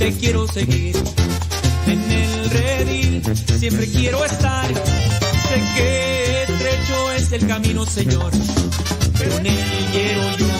te quiero seguir. En el redil siempre quiero estar. Sé que estrecho es el camino, Señor, pero en él quiero yo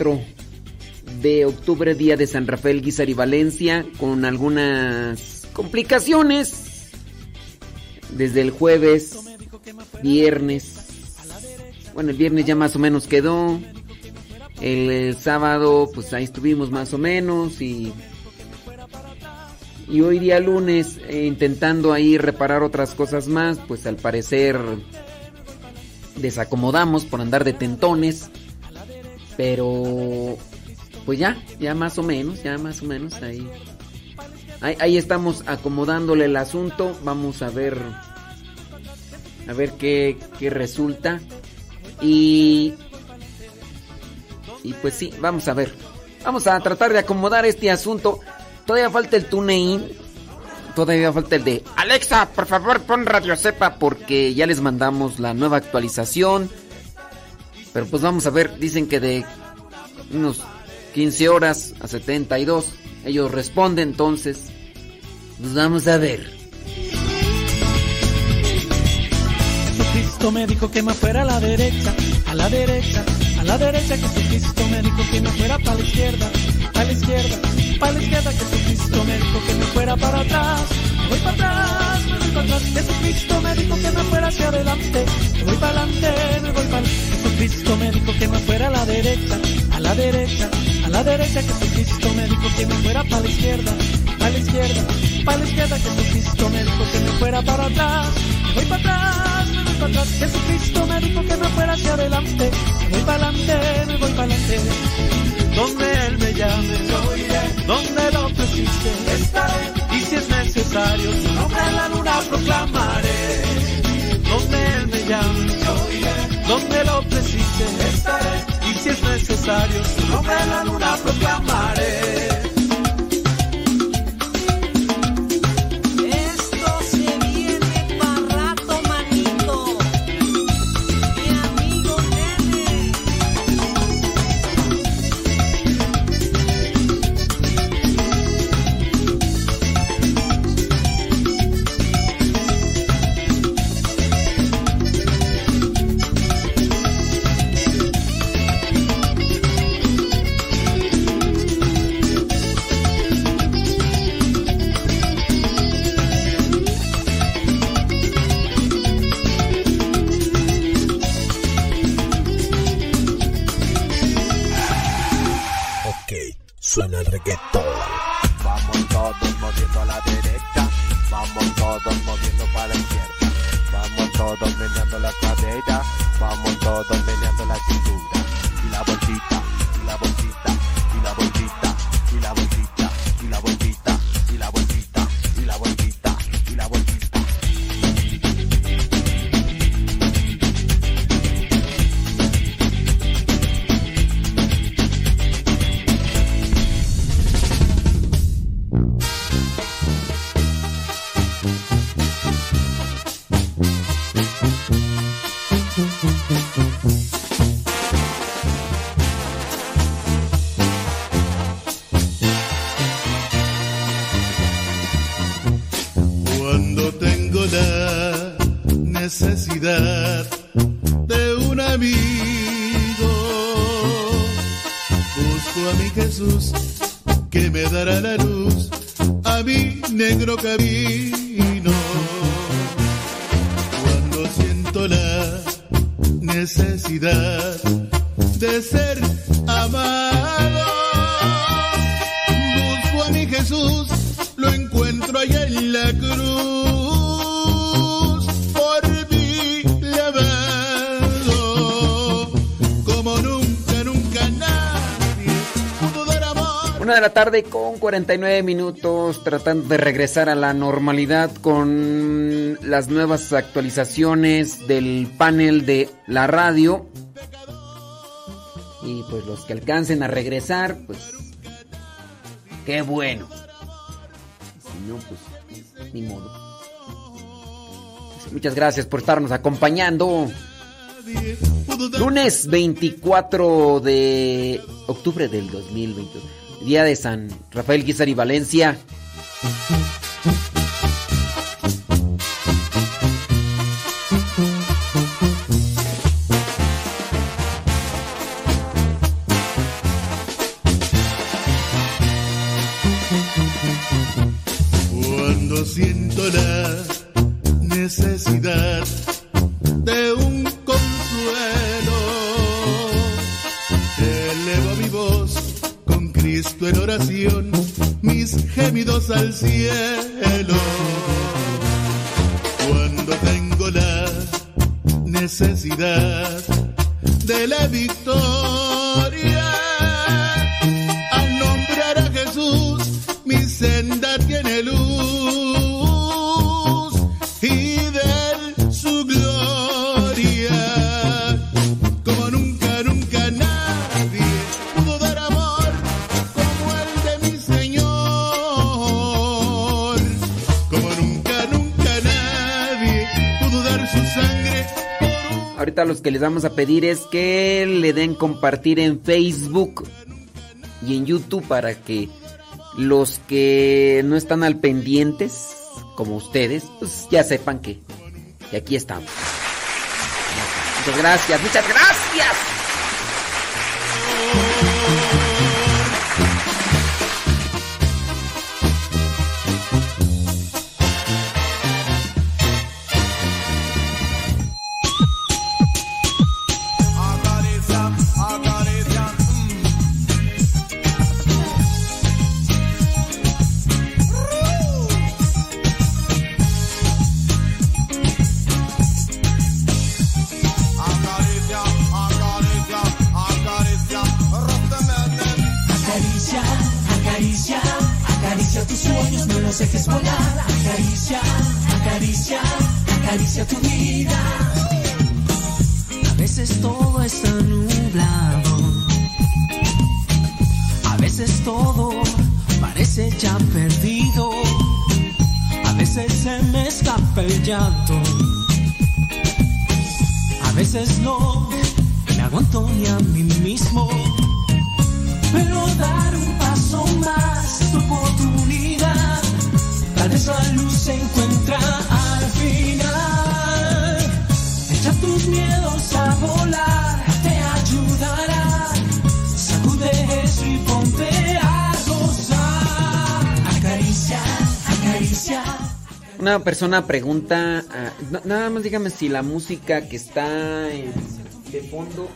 24 de octubre, día de San Rafael Guizar y Valencia, con algunas complicaciones. Desde el jueves, viernes. Bueno, el viernes ya más o menos quedó. El, eh, sábado, pues ahí estuvimos más o menos. Y, y hoy día lunes, eh, intentando ahí reparar otras cosas más, pues al parecer desacomodamos por andar de tentones. Pero pues ya, ya más o menos, ya más o menos ahí. Ahí, estamos acomodándole el asunto. Vamos a ver. A ver qué, qué resulta. Y. Y pues sí, vamos a ver. Vamos a tratar de acomodar este asunto. Todavía falta el TuneIn. Todavía falta el de Alexa, por favor pon Radio Cepa porque ya les mandamos la nueva actualización. Pero pues vamos a ver, dicen que de unos 15 horas a 72 ellos responden, entonces pues vamos a ver. Jesucristo me dijo que me fuera a la derecha, a la derecha, a la derecha. Jesucristo me dijo que me fuera para la izquierda, a la izquierda, para la izquierda. Jesucristo me dijo que me fuera para atrás, me voy para atrás, me voy para atrás. Jesucristo me dijo que me fuera hacia adelante, me voy para adelante, me voy para Jesucristo me dijo que me fuera a la derecha, a la derecha, a la derecha. Jesucristo me dijo que me fuera para la izquierda, a la izquierda, para la izquierda. Jesucristo me dijo que me fuera para atrás, me voy para atrás, me voy para atrás. Jesucristo me dijo que me fuera hacia adelante, me voy para adelante, me voy para adelante. Donde Él me llame, yo iré. Donde lo precise, estaré. Y si es necesario, su nombre en la luna proclamaré. Donde Él me llame. Donde lo precise, estaré. Y si es necesario, su nombre en la luna proclamaré. Tarde con 49 minutos tratando de regresar a la normalidad con las nuevas actualizaciones del panel de la radio. Y pues los que alcancen a regresar, pues qué bueno. Si no, pues ni modo. Muchas gracias por estarnos acompañando. Lunes 24 de octubre del 2022. Día de San Rafael Guizar y Valencia. Necesidad de la victoria, Ahorita los que les vamos a pedir es que le den compartir en Facebook y en YouTube para que los que no están al pendientes, como ustedes, pues ya sepan que, que aquí estamos. Muchas gracias, muchas gracias. Persona pregunta, ah, na- nada más dígame si la música que está en- de fondo,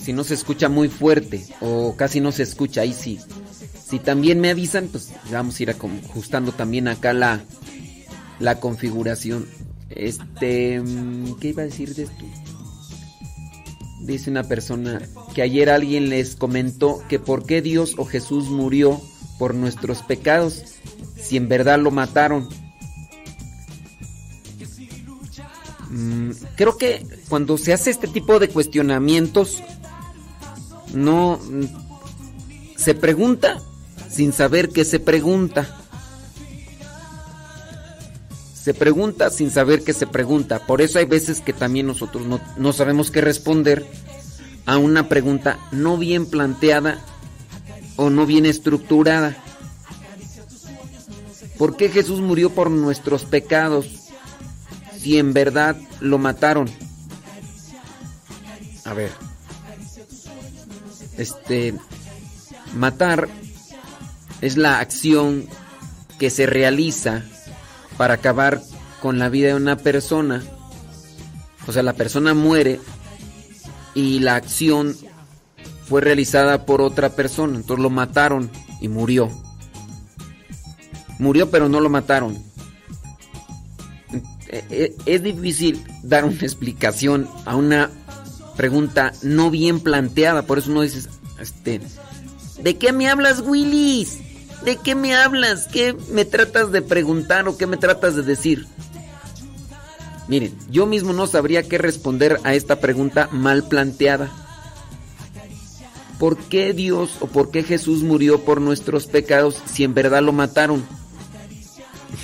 si no se escucha muy fuerte o casi no se escucha, ahí sí. Si también me avisan, pues vamos a ir ajustando también acá la, la configuración. Este, mm, ¿qué iba a decir de esto? Dice una persona que ayer alguien les comentó que por qué Dios o Jesús murió por nuestros pecados si en verdad lo mataron. Mm, creo que cuando se hace este tipo de cuestionamientos no mm, se pregunta sin saber qué se pregunta. Se pregunta sin saber qué se pregunta. Por eso hay veces que también nosotros no, no sabemos qué responder a una pregunta no bien planteada o no bien estructurada. ¿Por qué Jesús murió por nuestros pecados si en verdad lo mataron? A ver. Este matar es la acción que se realiza para acabar con la vida de una persona. O sea, la persona muere y la acción fue realizada por otra persona. Entonces lo mataron y murió. Murió pero no lo mataron. E- e- Es difícil dar una explicación a una pregunta no bien planteada. Por eso no dices, este, ¿de qué me hablas, Willis? ¿De qué me hablas? ¿Qué me tratas de preguntar o qué me tratas de decir? Miren, yo mismo no sabría qué responder a esta pregunta mal planteada. ¿Por qué Dios o por qué Jesús murió por nuestros pecados si en verdad lo mataron?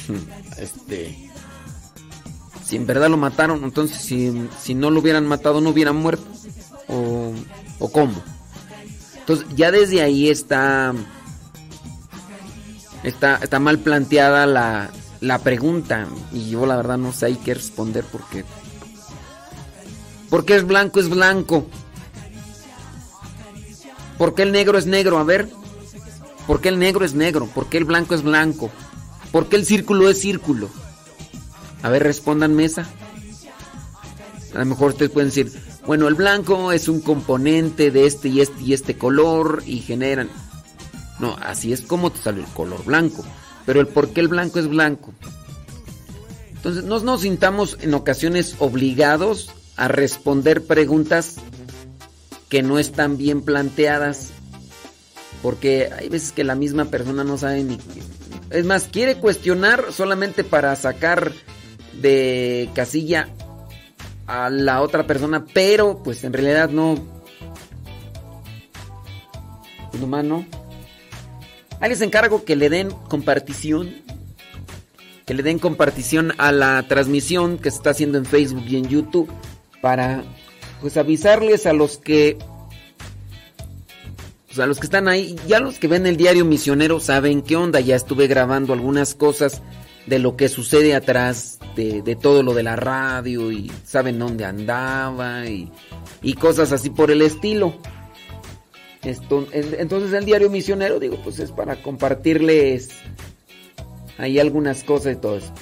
este. Si en verdad lo mataron, entonces si, si no lo hubieran matado no hubieran muerto. ¿O, o cómo? Entonces ya desde ahí está está, está mal planteada la, la pregunta. Y yo la verdad no sé ahí qué responder porque... ¿Por qué es blanco es blanco? ¿Por qué el negro es negro? A ver. ¿Por qué el negro es negro? ¿Por qué el blanco es blanco? ¿Por qué el círculo es círculo? A ver, respóndanme esa. A lo mejor ustedes pueden decir, bueno, el blanco es un componente de este y este y este color y generan... No, así es como te sale el color blanco. Pero el por qué el blanco es blanco. Entonces, no nos sintamos en ocasiones obligados a responder preguntas que no están bien planteadas. Porque hay veces que la misma persona no sabe ni... Es más, quiere cuestionar solamente para sacar de casilla a la otra persona, pero pues en realidad no... Pues nomás no. Ahí les encargo que le den compartición. Que le den compartición a la transmisión que se está haciendo en Facebook y en YouTube. Para pues avisarles a los que. Pues a los que están ahí. Ya los que ven el diario misionero saben qué onda. Ya estuve grabando algunas cosas de lo que sucede atrás de, de todo lo de la radio. Y saben dónde andaba. Y, y cosas así por el estilo. Esto- en- entonces el diario misionero, digo, pues es para compartirles ahí algunas cosas y todo eso.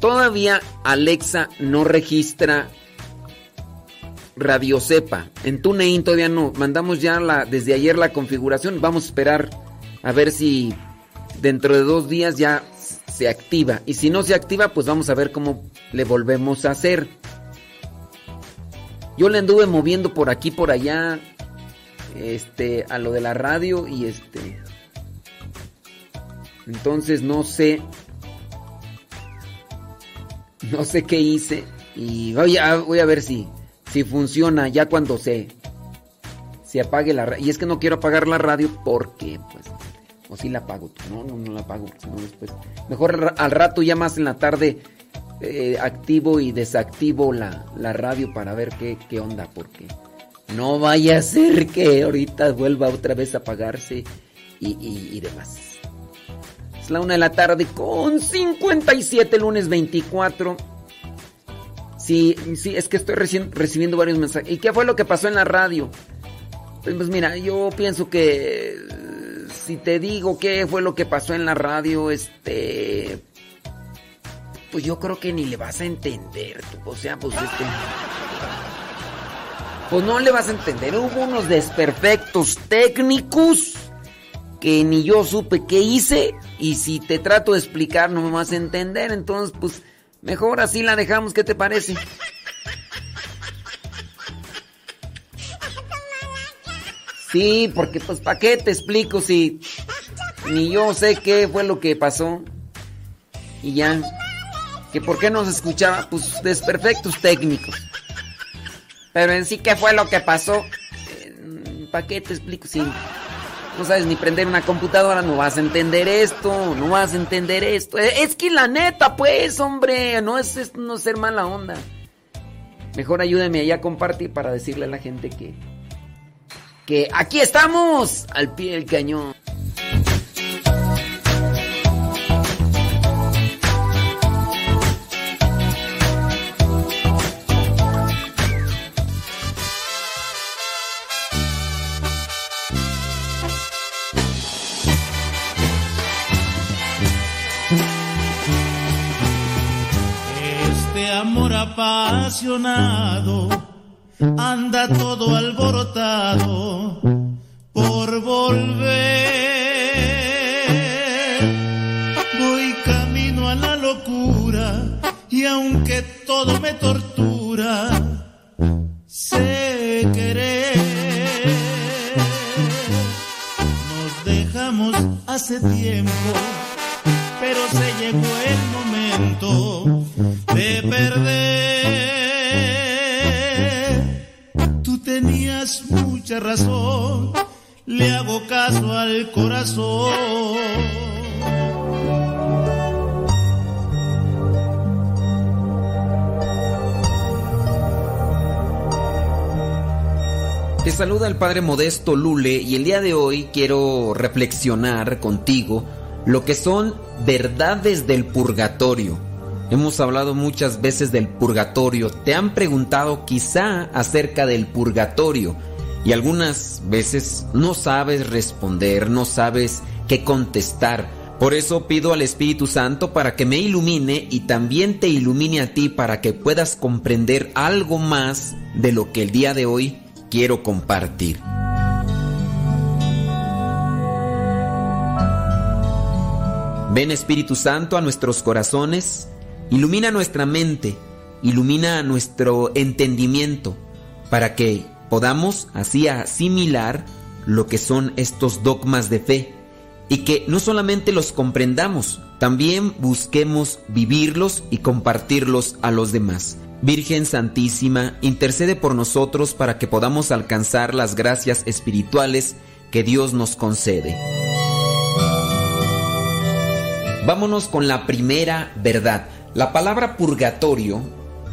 Todavía Alexa no registra Radio Cepa. En TuneIn todavía no. Mandamos ya la, desde ayer la configuración. Vamos a esperar a ver si dentro de dos días ya se activa. Y si no se activa, pues vamos a ver cómo le volvemos a hacer. Yo le anduve moviendo por aquí, por allá, este, a lo de la radio y este. Entonces no sé, no sé qué hice y voy a, voy a ver si, si funciona ya cuando se, se apague la radio. Y es que no quiero apagar la radio porque, pues, o si la apago, no, no, no la apago, porque no después. Mejor al ra- al rato ya más en la tarde eh, activo y desactivo la, la radio para ver qué, qué onda, porque no vaya a ser que ahorita vuelva otra vez a apagarse y, y- y demás. Es la una de la tarde con 57, lunes 24. Sí, sí, es que estoy reci- recibiendo varios mensajes. ¿Y qué fue lo que pasó en la radio? Pues, pues mira, yo pienso que si te digo qué fue lo que pasó en la radio, este... Pues yo creo que ni le vas a entender. O sea, pues este... Pues no le vas a entender. Hubo unos desperfectos técnicos que ni yo supe qué hice. Y si te trato de explicar no me vas a entender. Entonces, pues Mejor así la dejamos, ¿qué te parece? Sí, porque pues ¿para qué te explico si ni yo sé qué fue lo que pasó? Y ya, que por qué no se escuchaba, pues desperfectos técnicos. Pero en sí, ¿qué fue lo que pasó? ¿Para qué te explico si no sabes ni prender una computadora? No vas a entender esto, no vas a entender esto. Eh, Es que la neta, pues, hombre, no es, es no ser mala onda. Mejor ayúdame ahí a compartir para decirle a la gente que que aquí estamos al pie del cañón. Este amor apasionado anda todo alborotado por volver. Voy camino a la locura y aunque todo me tortura, sé querer. Nos dejamos hace tiempo, pero se llegó el momento de perder. Mucha razón, le hago caso al corazón. Te saluda el Padre Modesto Lule y el día de hoy quiero reflexionar contigo lo que son verdades del purgatorio. Hemos hablado muchas veces del purgatorio, te han preguntado quizá acerca del purgatorio y algunas veces no sabes responder, no sabes qué contestar. Por eso pido al Espíritu Santo para que me ilumine y también te ilumine a ti para que puedas comprender algo más de lo que el día de hoy quiero compartir. Ven Espíritu Santo a nuestros corazones, ilumina nuestra mente, ilumina nuestro entendimiento, para que podamos así asimilar lo que son estos dogmas de fe y que no solamente los comprendamos, también busquemos vivirlos y compartirlos a los demás. Virgen Santísima, intercede por nosotros para que podamos alcanzar las gracias espirituales que Dios nos concede. Vámonos con la primera verdad. La palabra purgatorio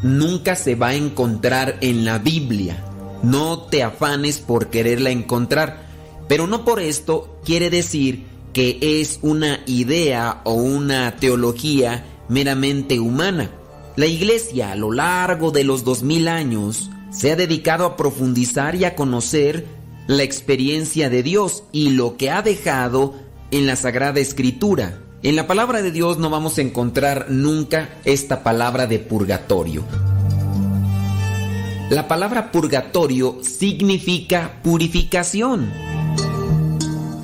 nunca se va a encontrar en la Biblia. No te afanes por quererla encontrar, pero no por esto quiere decir que es una idea o una teología meramente humana. La iglesia a lo largo de los dos mil años se ha dedicado a profundizar y a conocer la experiencia de Dios y lo que ha dejado en la Sagrada Escritura. En la palabra de Dios no vamos a encontrar nunca esta palabra de purgatorio. La palabra purgatorio significa purificación.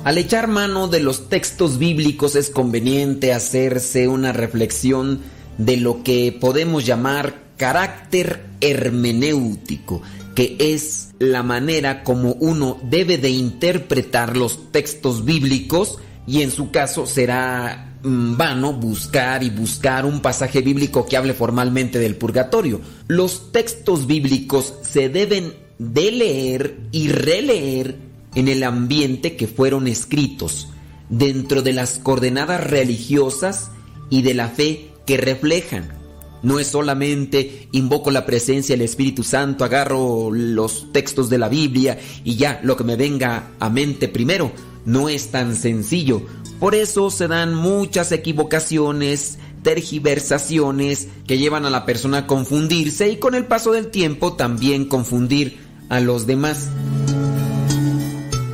Al echar mano de los textos bíblicos es conveniente hacerse una reflexión de lo que podemos llamar carácter hermenéutico, que es la manera como uno debe de interpretar los textos bíblicos y en su caso será vano buscar y buscar un pasaje bíblico que hable formalmente del purgatorio. Los textos bíblicos se deben de leer y releer en el ambiente que fueron escritos, dentro de las coordenadas religiosas y de la fe que reflejan. No es solamente invoco la presencia del Espíritu Santo, agarro los textos de la Biblia y ya lo que me venga a mente primero. No es tan sencillo. Por eso se dan muchas equivocaciones, tergiversaciones que llevan a la persona a confundirse y con el paso del tiempo también confundir a los demás.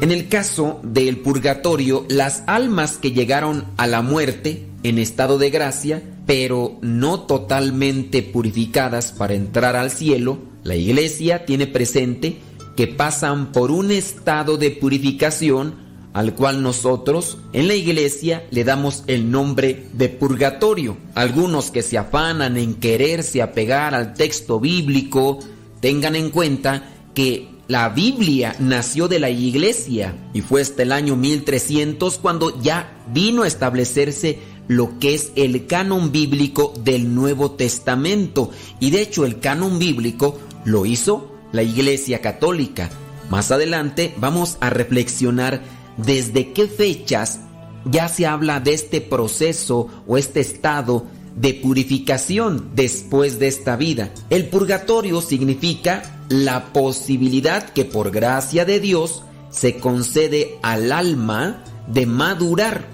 En el caso del purgatorio, las almas que llegaron a la muerte en estado de gracia, pero no totalmente purificadas para entrar al cielo, la iglesia tiene presente que pasan por un estado de purificación al cual nosotros en la iglesia le damos el nombre de purgatorio. Algunos que se afanan en quererse apegar al texto bíblico, tengan en cuenta que la Biblia nació de la iglesia y fue hasta el año 1300 cuando ya vino a establecerse lo que es el canon bíblico del Nuevo Testamento. Y de hecho el canon bíblico lo hizo la Iglesia Católica. Más adelante vamos a reflexionar desde qué fechas ya se habla de este proceso o este estado de purificación después de esta vida. El purgatorio significa la posibilidad que por gracia de Dios se concede al alma de madurar.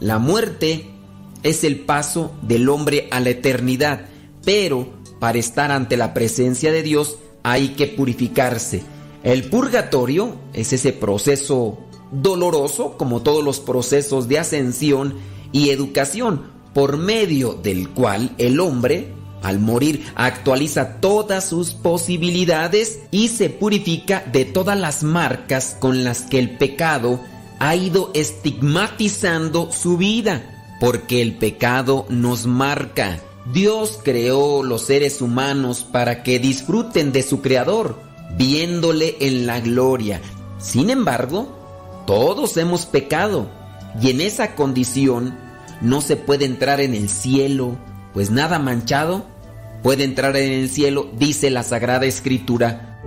La muerte es el paso del hombre a la eternidad, pero para estar ante la presencia de Dios hay que purificarse. El purgatorio es ese proceso doloroso, como todos los procesos de ascensión y educación, por medio del cual el hombre, al morir, actualiza todas sus posibilidades y se purifica de todas las marcas con las que el pecado ha ido estigmatizando su vida, porque el pecado nos marca. Dios creó los seres humanos para que disfruten de su Creador, viéndole en la gloria. Sin embargo, todos hemos pecado y en esa condición no se puede entrar en el cielo, pues nada manchado puede entrar en el cielo, dice la Sagrada Escritura.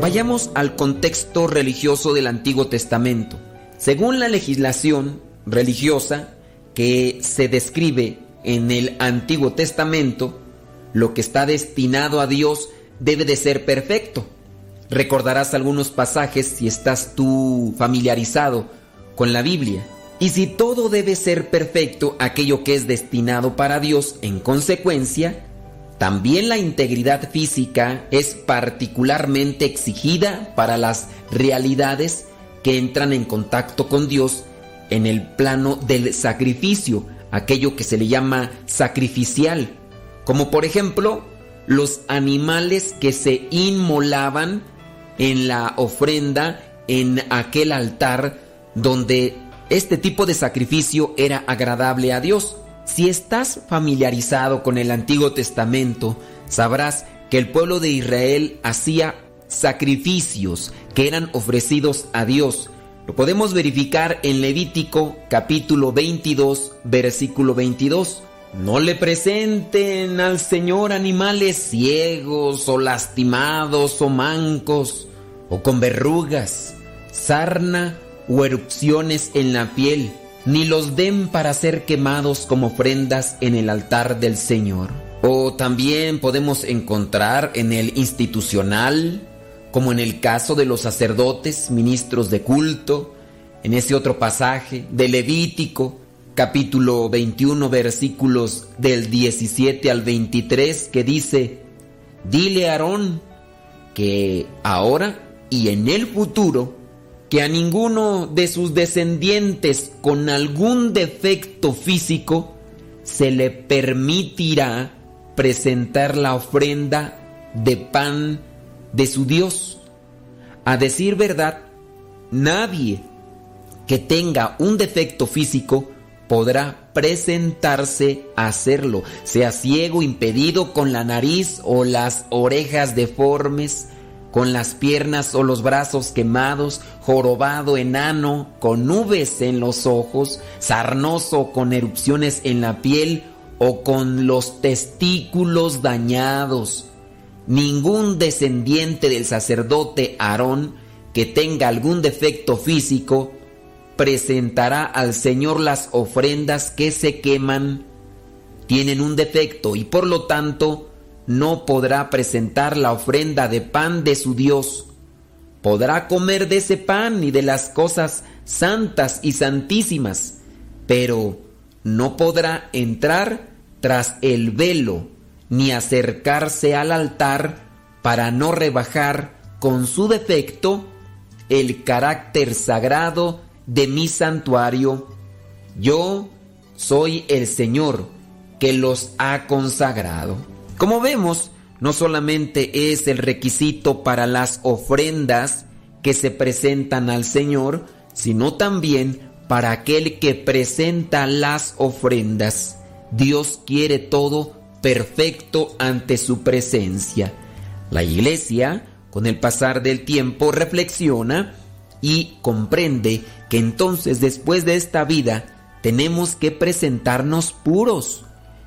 Vayamos al contexto religioso del Antiguo Testamento. Según la legislación religiosa que se describe en el Antiguo Testamento, lo que está destinado a Dios debe de ser perfecto. Recordarás algunos pasajes si estás tú familiarizado con la Biblia. Y si todo debe ser perfecto, aquello que es destinado para Dios, en consecuencia, también la integridad física es particularmente exigida para las realidades que entran en contacto con Dios en el plano del sacrificio, aquello que se le llama sacrificial, como por ejemplo los animales que se inmolaban en la ofrenda en aquel altar donde este tipo de sacrificio era agradable a Dios. Si estás familiarizado con el Antiguo Testamento, sabrás que el pueblo de Israel hacía sacrificios que eran ofrecidos a Dios. Lo podemos verificar en Levítico capítulo 22, versículo 22. No le presenten al Señor animales ciegos o lastimados o mancos o con verrugas, sarna o erupciones en la piel, ni los den para ser quemados como ofrendas en el altar del Señor. O también podemos encontrar en el institucional, como en el caso de los sacerdotes, ministros de culto, en ese otro pasaje de Levítico, capítulo 21 versículos del 17 al 23 que dice, dile a Aarón que ahora y en el futuro, que a ninguno de sus descendientes con algún defecto físico se le permitirá presentar la ofrenda de pan de su Dios. A decir verdad, nadie que tenga un defecto físico podrá presentarse a hacerlo, sea ciego, impedido, con la nariz o las orejas deformes, con las piernas o los brazos quemados, jorobado, enano, con nubes en los ojos, sarnoso, con erupciones en la piel o con los testículos dañados. Ningún descendiente del sacerdote Aarón que tenga algún defecto físico presentará al Señor las ofrendas que se queman tienen un defecto y por lo tanto no podrá presentar la ofrenda de pan de su Dios. Podrá comer de ese pan y de las cosas santas y santísimas, pero no podrá entrar tras el velo ni acercarse al altar para no rebajar con su defecto el carácter sagrado de mi santuario, yo soy el Señor que los ha consagrado. Como vemos, no solamente es el requisito para las ofrendas que se presentan al Señor, sino también para aquel que presenta las ofrendas. Dios quiere todo perfecto ante su presencia. La iglesia, con el pasar del tiempo, reflexiona y comprende que entonces después de esta vida tenemos que presentarnos puros.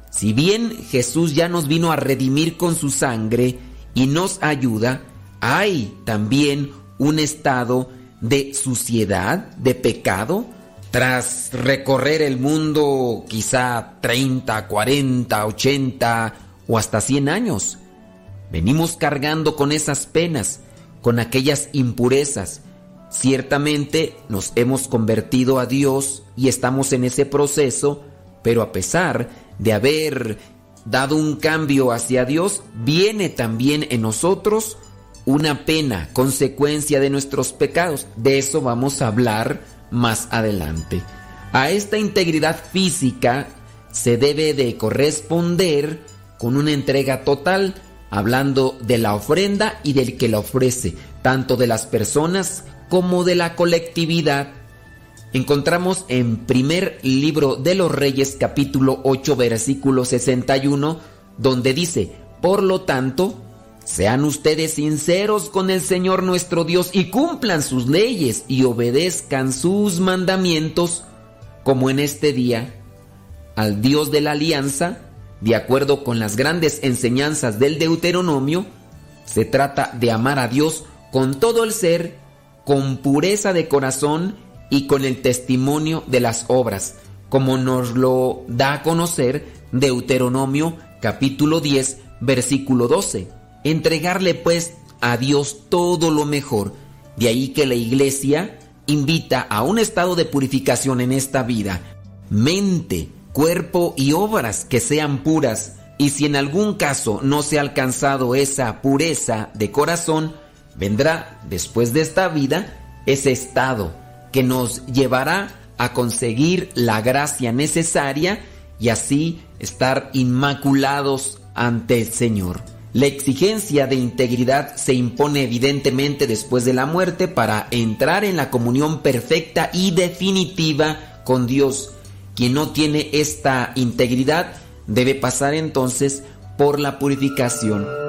Si bien Jesús ya nos vino a redimir con su sangre y nos ayuda, hay también un estado de suciedad, de pecado, tras recorrer el mundo quizá 30, 40, 80 o hasta 100 años. Venimos cargando con esas penas, con aquellas impurezas. Ciertamente nos hemos convertido a Dios y estamos en ese proceso, pero a pesar de haber dado un cambio hacia Dios, viene también en nosotros una pena, consecuencia de nuestros pecados. De eso vamos a hablar más adelante. A esta integridad física se debe de corresponder con una entrega total, hablando de la ofrenda y del que la ofrece, tanto de las personas como de la colectividad. Encontramos en primer libro de los Reyes capítulo 8 versículo 61 donde dice, por lo tanto, sean ustedes sinceros con el Señor nuestro Dios y cumplan sus leyes y obedezcan sus mandamientos como en este día al Dios de la alianza, de acuerdo con las grandes enseñanzas del Deuteronomio, se trata de amar a Dios con todo el ser, con pureza de corazón y con el testimonio de las obras, como nos lo da a conocer Deuteronomio capítulo 10, versículo 12. Entregarle pues a Dios todo lo mejor. De ahí que la iglesia invita a un estado de purificación en esta vida. Mente, cuerpo y obras que sean puras. Y si en algún caso no se ha alcanzado esa pureza de corazón, vendrá después de esta vida ese estado que nos llevará a conseguir la gracia necesaria y así estar inmaculados ante el Señor. La exigencia de integridad se impone evidentemente después de la muerte para entrar en la comunión perfecta y definitiva con Dios. Quien no tiene esta integridad debe pasar entonces por la purificación.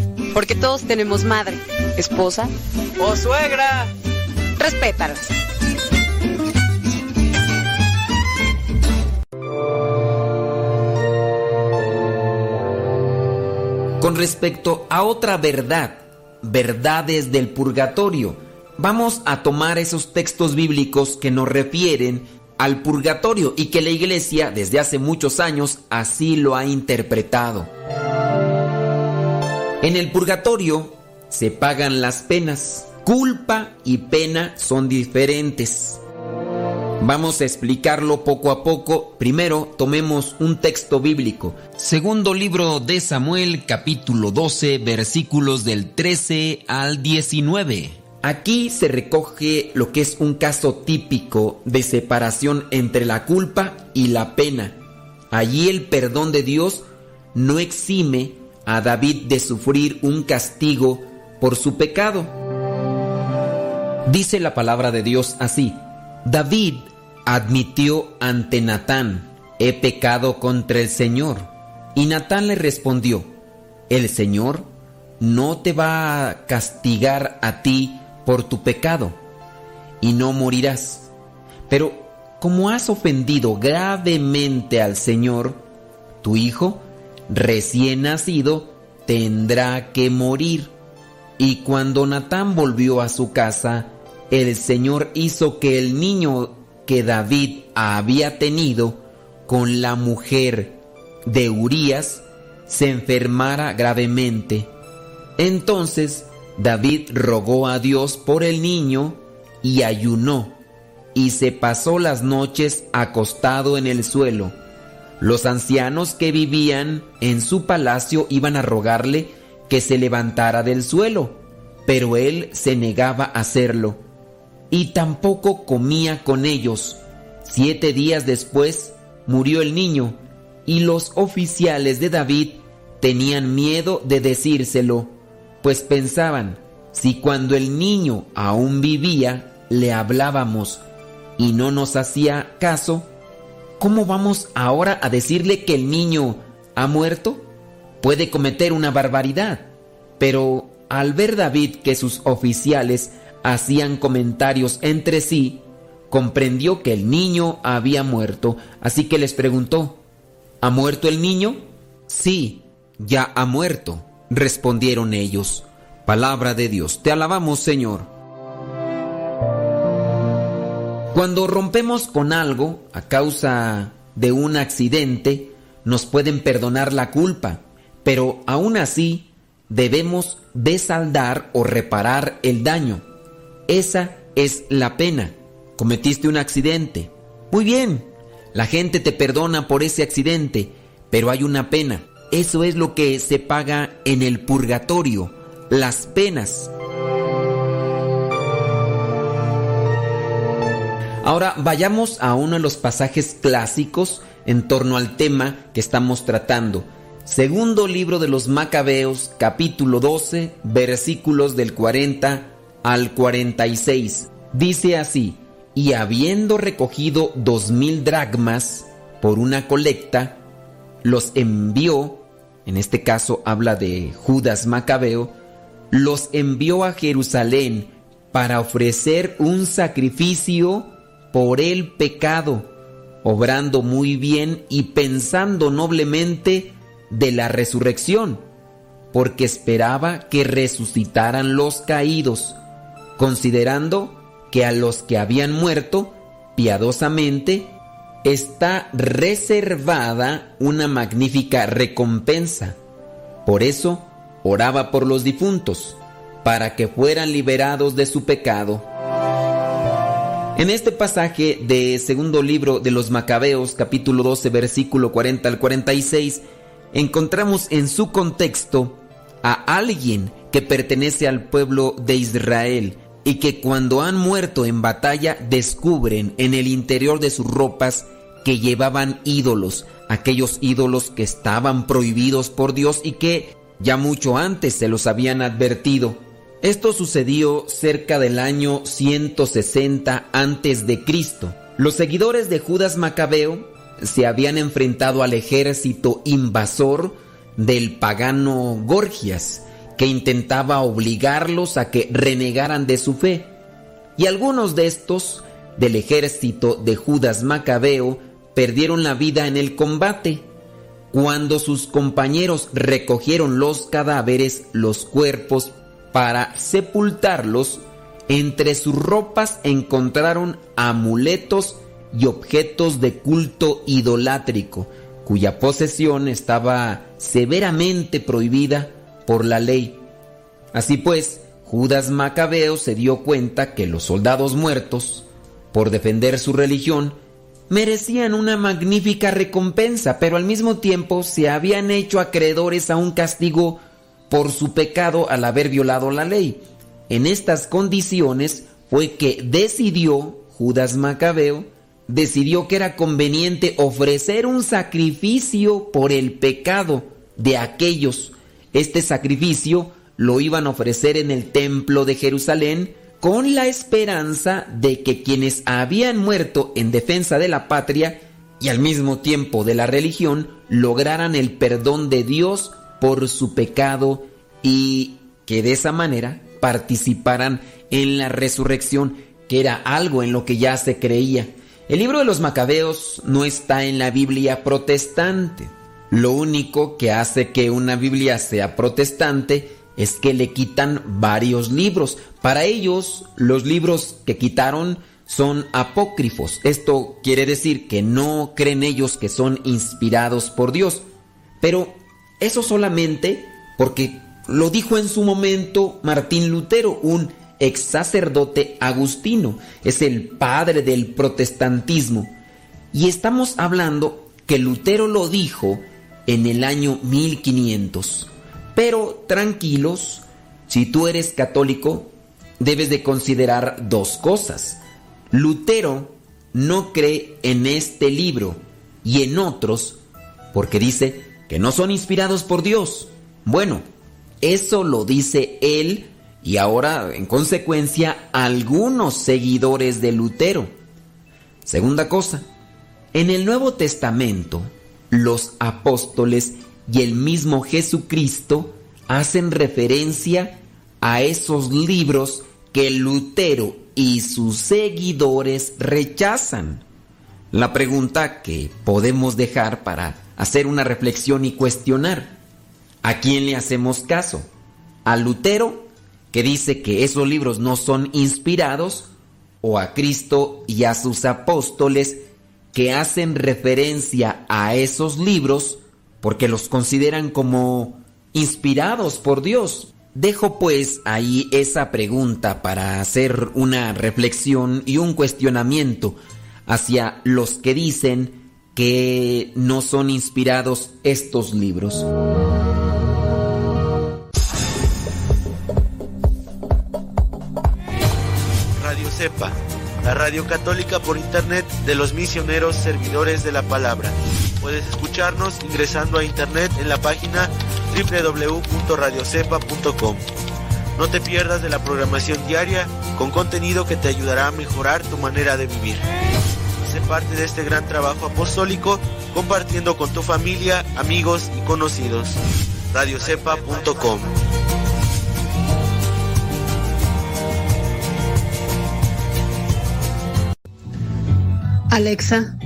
porque todos tenemos madre, esposa ¡Oh, suegra! Respétalas. Con respecto a otra verdad, verdades del purgatorio, vamos a tomar esos textos bíblicos que nos refieren al purgatorio y que la iglesia desde hace muchos años así lo ha interpretado. En el purgatorio se pagan las penas. Culpa y pena son diferentes. Vamos a explicarlo poco a poco. Primero tomemos un texto bíblico. Segundo libro de Samuel capítulo 12 versículos del 13 al 19. Aquí se recoge lo que es un caso típico de separación entre la culpa y la pena. Allí el perdón de Dios no exime a David de sufrir un castigo por su pecado. Dice la palabra de Dios así, David admitió ante Natán, he pecado contra el Señor. Y Natán le respondió, el Señor no te va a castigar a ti por tu pecado, y no morirás. Pero como has ofendido gravemente al Señor, tu hijo, recién nacido, tendrá que morir. Y cuando Natán volvió a su casa, el Señor hizo que el niño que David había tenido con la mujer de Urías se enfermara gravemente. Entonces David rogó a Dios por el niño y ayunó, y se pasó las noches acostado en el suelo. Los ancianos que vivían en su palacio iban a rogarle que se levantara del suelo, pero él se negaba a hacerlo, y tampoco comía con ellos. Siete días después murió el niño, y los oficiales de David tenían miedo de decírselo, pues pensaban, si cuando el niño aún vivía le hablábamos y no nos hacía caso, ¿cómo vamos ahora a decirle que el niño ha muerto? Puede cometer una barbaridad. Pero al ver David que sus oficiales hacían comentarios entre sí, comprendió que el niño había muerto, así que les preguntó, ¿Ha muerto el niño? Sí, ya ha muerto, respondieron ellos. Palabra de Dios, te alabamos Señor. Cuando rompemos con algo a causa de un accidente, nos pueden perdonar la culpa, pero aún así debemos desaldar o reparar el daño. Esa es la pena. Cometiste un accidente. Muy bien, la gente te perdona por ese accidente, pero hay una pena. Eso es lo que se paga en el purgatorio, las penas. Ahora vayamos a uno de los pasajes clásicos en torno al tema que estamos tratando. Segundo libro de los Macabeos, capítulo 12, versículos del 40 al 46. Dice así, y habiendo recogido dos mil dracmas por una colecta, los envió, en este caso habla de Judas Macabeo, los envió a Jerusalén para ofrecer un sacrificio por el pecado, obrando muy bien y pensando noblemente de la resurrección, porque esperaba que resucitaran los caídos, considerando que a los que habían muerto piadosamente está reservada una magnífica recompensa. Por eso oraba por los difuntos, para que fueran liberados de su pecado. En este pasaje de segundo libro de los Macabeos, capítulo 12, versículo 40 al 46, encontramos en su contexto a alguien que pertenece al pueblo de Israel y que cuando han muerto en batalla descubren en el interior de sus ropas que llevaban ídolos, aquellos ídolos que estaban prohibidos por Dios y que ya mucho antes se los habían advertido. Esto sucedió cerca del año 160 antes de Cristo. Los seguidores de Judas Macabeo se habían enfrentado al ejército invasor del pagano Gorgias, que intentaba obligarlos a que renegaran de su fe. Y algunos de estos, del ejército de Judas Macabeo, perdieron la vida en el combate. Cuando sus compañeros recogieron los cadáveres, los cuerpos, para sepultarlos, entre sus ropas encontraron amuletos y objetos de culto idolátrico, cuya posesión estaba severamente prohibida por la ley. Así pues, Judas Macabeo se dio cuenta que los soldados muertos, por defender su religión, merecían una magnífica recompensa, pero al mismo tiempo se habían hecho acreedores a un castigo por su pecado al haber violado la ley. En estas condiciones fue que decidió Judas Macabeo, decidió que era conveniente ofrecer un sacrificio por el pecado de aquellos Este sacrificio lo iban a ofrecer en el templo de Jerusalén con la esperanza de que quienes habían muerto en defensa de la patria y al mismo tiempo de la religión lograran el perdón de Dios por su pecado y que de esa manera participaran en la resurrección, que era algo en lo que ya se creía. El libro de los Macabeos no está en la Biblia protestante. Lo único que hace que una Biblia sea protestante es que le quitan varios libros. Para ellos, los libros que quitaron son apócrifos. Esto quiere decir que no creen ellos que son inspirados por Dios. Pero eso solamente porque lo dijo en su momento Martín Lutero, un ex sacerdote agustino. Es el padre del protestantismo. Y estamos hablando que Lutero lo dijo en el año 1500. Pero tranquilos, si tú eres católico, debes de considerar dos cosas. Lutero no cree en este libro y en otros porque dice que no son inspirados por Dios. Bueno, eso lo dice él y ahora, en consecuencia, algunos seguidores de Lutero. Segunda cosa, en el Nuevo Testamento, los apóstoles y el mismo Jesucristo hacen referencia a esos libros que Lutero y sus seguidores rechazan. La pregunta que podemos dejar para hacer una reflexión y cuestionar, ¿a quién le hacemos caso? ¿A Lutero, que dice que esos libros no son inspirados, o a Cristo y a sus apóstoles, que hacen referencia a esos libros porque los consideran como inspirados por Dios. Dejo pues ahí esa pregunta para hacer una reflexión y un cuestionamiento hacia los que dicen que no son inspirados estos libros. Radio Cepa, la radio católica por internet de los misioneros servidores de la palabra. Puedes escucharnos ingresando a internet en la página www.radiocepa.com. No te pierdas de la programación diaria con contenido que te ayudará a mejorar tu manera de vivir. Sé parte de este gran trabajo apostólico compartiendo con tu familia, amigos y conocidos. radiocepa.com Alexa,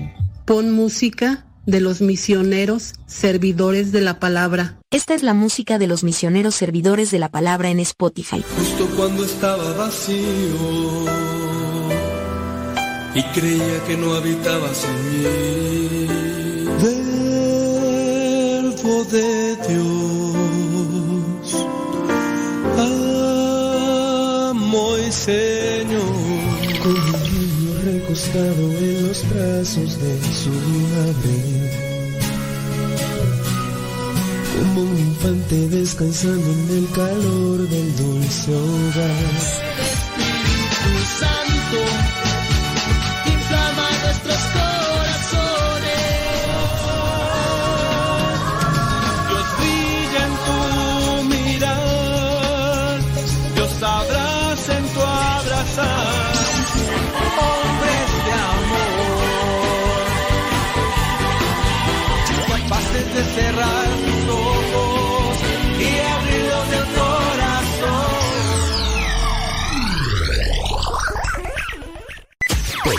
pon música de los misioneros servidores de la palabra. Esta es la música de los misioneros servidores de la palabra en Spotify. Justo cuando estaba vacío y creía que no habitabas en mí. Verbo de Dios, amo y Señor. Con un niño recostado en los brazos de su madre. Como un infante descansando en el calor del dulce hogar. Espíritu Santo,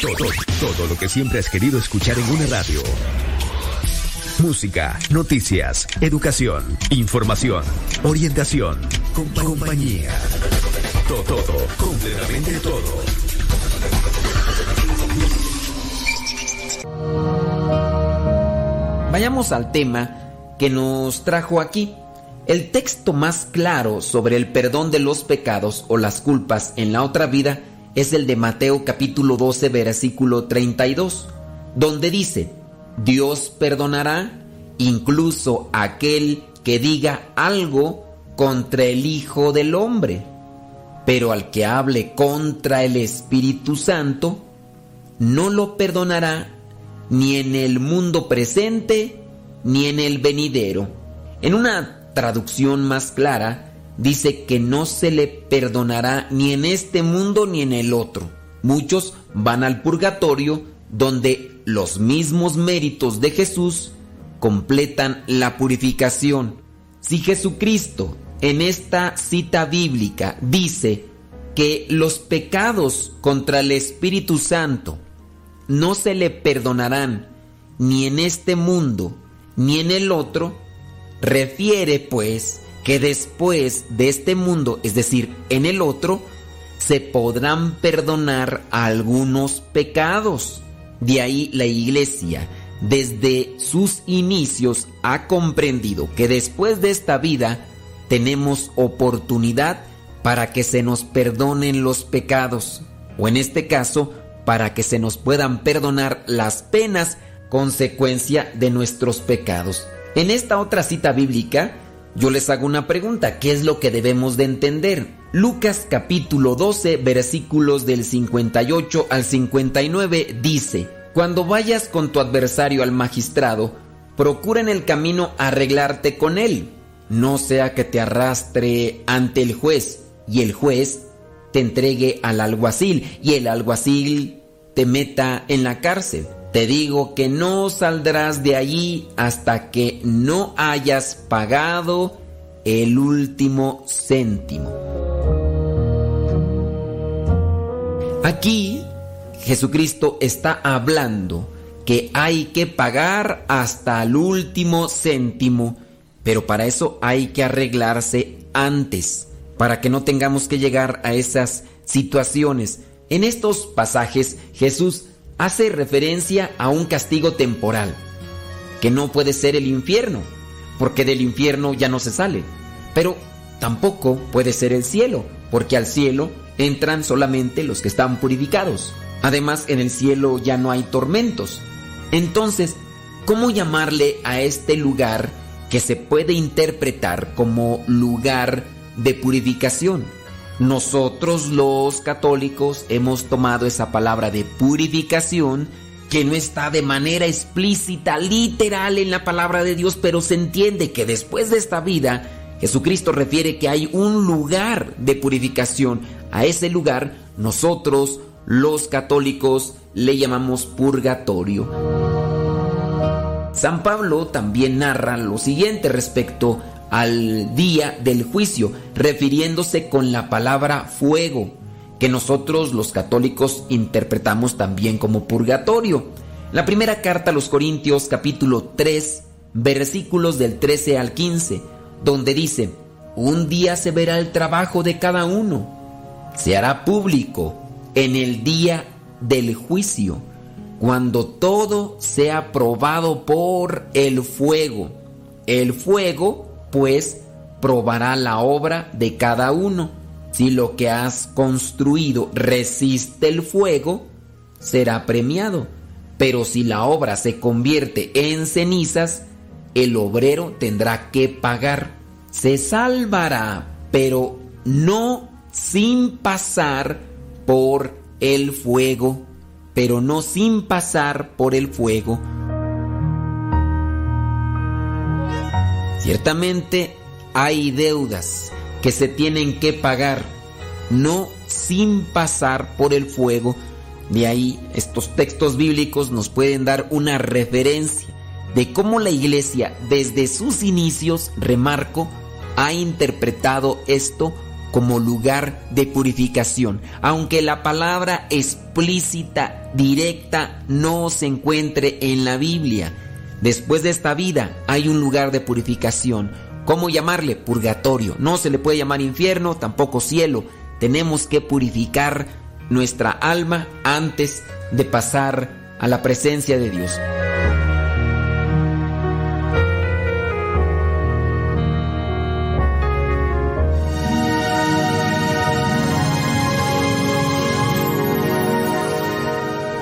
Todo, todo, lo que siempre has querido escuchar en una radio. Música, noticias, educación, información, orientación, compa- compañía. Todo, todo, completamente todo. Vayamos al tema que nos trajo aquí. El texto más claro sobre el perdón de los pecados o las culpas en la otra vida es el de Mateo capítulo 12 versículo 32, donde dice, Dios perdonará incluso aquel que diga algo contra el Hijo del Hombre, pero al que hable contra el Espíritu Santo, no lo perdonará ni en el mundo presente ni en el venidero. En una traducción más clara dice que no se le perdonará ni en este mundo ni en el otro. Muchos van al purgatorio donde los mismos méritos de Jesús completan la purificación. Si Jesucristo en esta cita bíblica dice que los pecados contra el Espíritu Santo no se le perdonarán ni en este mundo ni en el otro, refiere pues que después de este mundo, es decir, en el otro, se podrán perdonar algunos pecados. De ahí la iglesia, desde sus inicios, ha comprendido que después de esta vida tenemos oportunidad para que se nos perdonen los pecados, o en este caso, para que se nos puedan perdonar las penas consecuencia de nuestros pecados. En esta otra cita bíblica, yo les hago una pregunta, ¿qué es lo que debemos de entender? Lucas capítulo 12 versículos del 58 al 59 dice, Cuando vayas con tu adversario al magistrado, procura en el camino arreglarte con él, no sea que te arrastre ante el juez y el juez te entregue al alguacil y el alguacil te meta en la cárcel. Te digo que no saldrás de allí hasta que no hayas pagado el último céntimo. Aquí Jesucristo está hablando que hay que pagar hasta el último céntimo, pero para eso hay que arreglarse antes, para que no tengamos que llegar a esas situaciones. En estos pasajes Jesús hace referencia a un castigo temporal, que no puede ser el infierno, porque del infierno ya no se sale, pero tampoco puede ser el cielo, porque al cielo entran solamente los que están purificados. Además, en el cielo ya no hay tormentos. Entonces, ¿cómo llamarle a este lugar que se puede interpretar como lugar de purificación? Nosotros los católicos hemos tomado esa palabra de purificación que no está de manera explícita, literal en la palabra de Dios, pero se entiende que después de esta vida, Jesucristo refiere que hay un lugar de purificación. A ese lugar nosotros los católicos le llamamos purgatorio. San Pablo también narra lo siguiente respecto al día del juicio, refiriéndose con la palabra fuego, que nosotros los católicos interpretamos también como purgatorio. La primera carta a los Corintios capítulo 3, versículos del 13 al 15, donde dice, un día se verá el trabajo de cada uno, se hará público en el día del juicio, cuando todo sea probado por el fuego. El fuego pues probará la obra de cada uno. Si lo que has construido resiste el fuego, será premiado. Pero si la obra se convierte en cenizas, el obrero tendrá que pagar. Se salvará, pero no sin pasar por el fuego, pero no sin pasar por el fuego. Ciertamente hay deudas que se tienen que pagar, no sin pasar por el fuego. De ahí estos textos bíblicos nos pueden dar una referencia de cómo la iglesia desde sus inicios, remarco, ha interpretado esto como lugar de purificación, aunque la palabra explícita, directa, no se encuentre en la Biblia. Después de esta vida hay un lugar de purificación. ¿Cómo llamarle? Purgatorio. No se le puede llamar infierno, tampoco cielo. Tenemos que purificar nuestra alma antes de pasar a la presencia de Dios.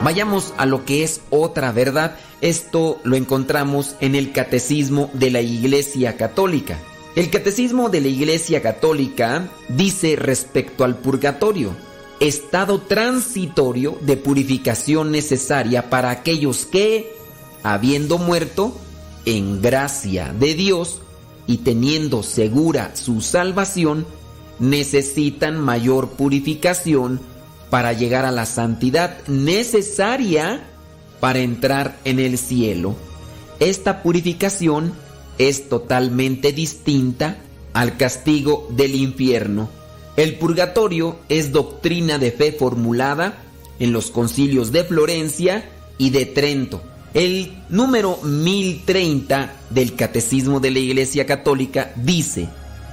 Vayamos a lo que es otra verdad. Esto lo encontramos en el Catecismo de la Iglesia Católica. El Catecismo de la Iglesia Católica dice respecto al purgatorio, estado transitorio de purificación necesaria para aquellos que, habiendo muerto, en gracia de Dios, y teniendo segura su salvación, necesitan mayor purificación para llegar a la santidad necesaria para entrar en el cielo. Esta purificación es totalmente distinta al castigo del infierno. El purgatorio es doctrina de fe formulada en los concilios de Florencia y de Trento. El número 1030 del Catecismo de la Iglesia Católica dice,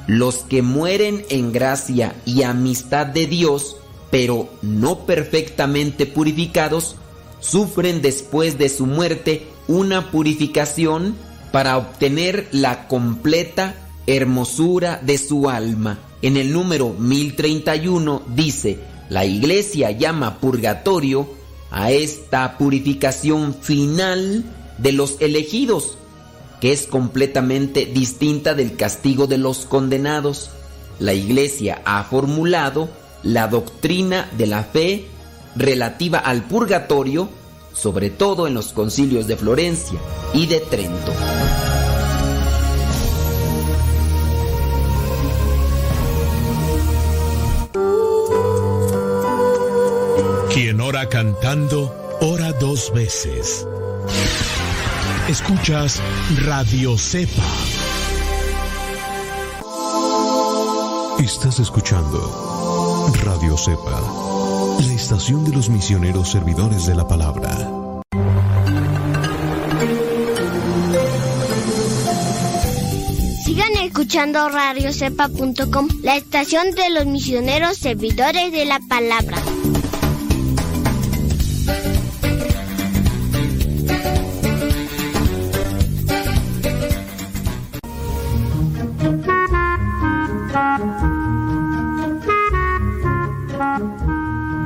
los que mueren en gracia y amistad de Dios, pero no perfectamente purificados, sufren después de su muerte una purificación para obtener la completa hermosura de su alma. En el número 1031 dice, la iglesia llama purgatorio a esta purificación final de los elegidos, que es completamente distinta del castigo de los condenados. La iglesia ha formulado la doctrina de la fe relativa al purgatorio, sobre todo en los concilios de Florencia y de Trento. Quien ora cantando, ora dos veces. Escuchas Radio Cepa. Estás escuchando Radio Cepa, la estación de los misioneros servidores de la palabra. Sigan escuchando radiocepa.com, la estación de los misioneros servidores de la palabra.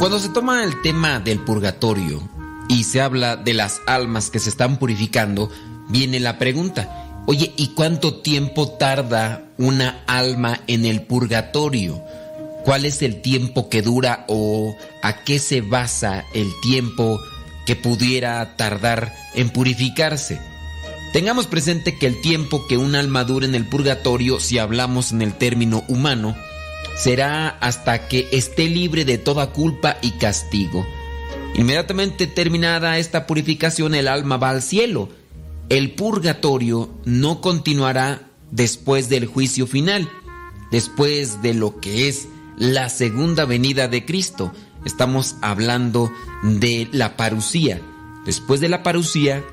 Cuando se toma el tema del purgatorio y se habla de las almas que se están purificando, viene la pregunta, oye, ¿y cuánto tiempo tarda una alma en el purgatorio? ¿Cuál es el tiempo que dura o a qué se basa el tiempo que pudiera tardar en purificarse? Tengamos presente que el tiempo que un alma dura en el purgatorio, si hablamos en el término humano, será hasta que esté libre de toda culpa y castigo. Inmediatamente terminada esta purificación, el alma va al cielo. El purgatorio no continuará después del juicio final, después de lo que es la segunda venida de Cristo. Estamos hablando de la parucía. Después de la parucía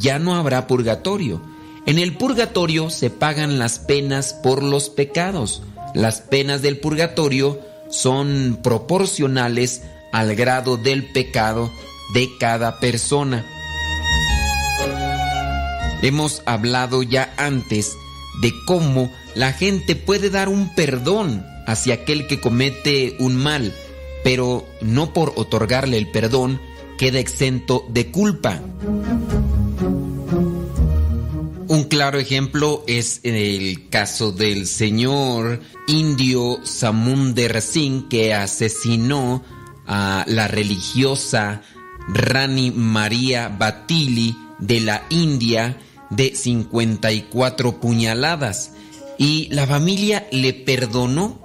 ya no habrá purgatorio. En el purgatorio se pagan las penas por los pecados. Las penas del purgatorio son proporcionales al grado del pecado de cada persona. Hemos hablado ya antes de cómo la gente puede dar un perdón hacia aquel que comete un mal, pero no por otorgarle el perdón queda exento de culpa. Un claro ejemplo es el caso del señor indio Samunder Singh que asesinó a la religiosa Rani María Batili de la India de 54 puñaladas. Y la familia le perdonó,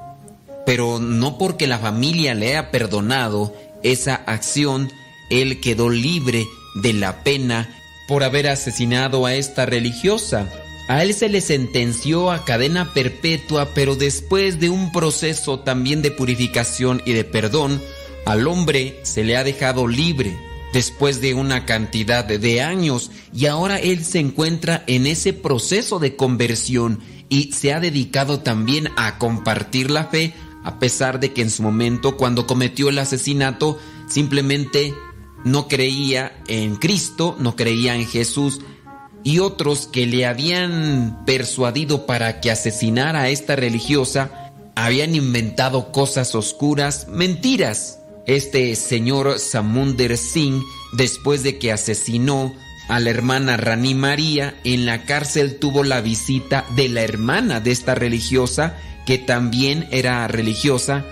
pero no porque la familia le haya perdonado esa acción, él quedó libre de la pena por haber asesinado a esta religiosa. A él se le sentenció a cadena perpetua, pero después de un proceso también de purificación y de perdón, al hombre se le ha dejado libre después de una cantidad de años y ahora él se encuentra en ese proceso de conversión y se ha dedicado también a compartir la fe a pesar de que en su momento cuando cometió el asesinato simplemente no creía en Cristo, no creía en Jesús y otros que le habían persuadido para que asesinara a esta religiosa habían inventado cosas oscuras, mentiras. Este señor Samunder Singh, después de que asesinó a la hermana Rani María, en la cárcel tuvo la visita de la hermana de esta religiosa, que también era religiosa,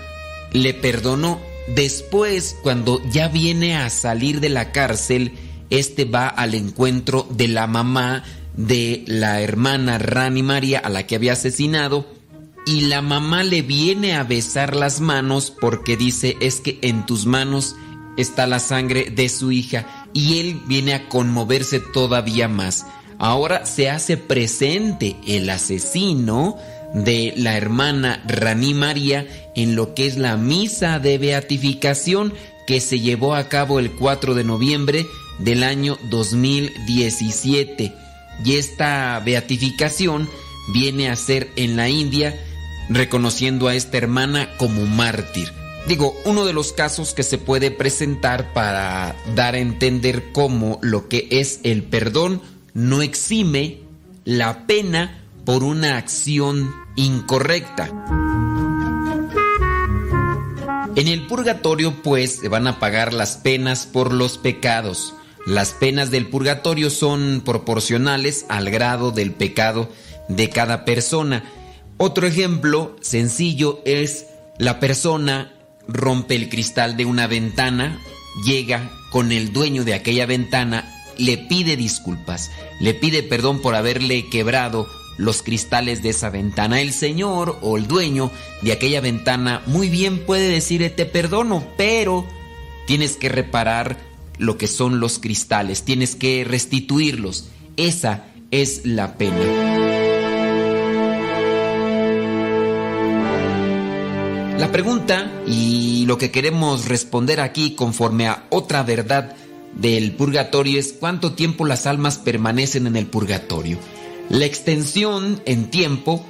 le perdonó. Después, cuando ya viene a salir de la cárcel, este va al encuentro de la mamá de la hermana Rani María a la que había asesinado y la mamá le viene a besar las manos porque dice es que en tus manos está la sangre de su hija y él viene a conmoverse todavía más. Ahora se hace presente el asesino de la hermana Rani María en lo que es la misa de beatificación que se llevó a cabo el 4 de noviembre del año 2017. Y esta beatificación viene a ser en la India reconociendo a esta hermana como mártir. Digo, uno de los casos que se puede presentar para dar a entender cómo lo que es el perdón no exime la pena por una acción incorrecta. En el purgatorio pues se van a pagar las penas por los pecados. Las penas del purgatorio son proporcionales al grado del pecado de cada persona. Otro ejemplo sencillo es la persona rompe el cristal de una ventana, llega con el dueño de aquella ventana, le pide disculpas, le pide perdón por haberle quebrado los cristales de esa ventana. El señor o el dueño de aquella ventana muy bien puede decirle te perdono, pero tienes que reparar lo que son los cristales, tienes que restituirlos. Esa es la pena. La pregunta y lo que queremos responder aquí conforme a otra verdad del purgatorio es cuánto tiempo las almas permanecen en el purgatorio. La extensión en tiempo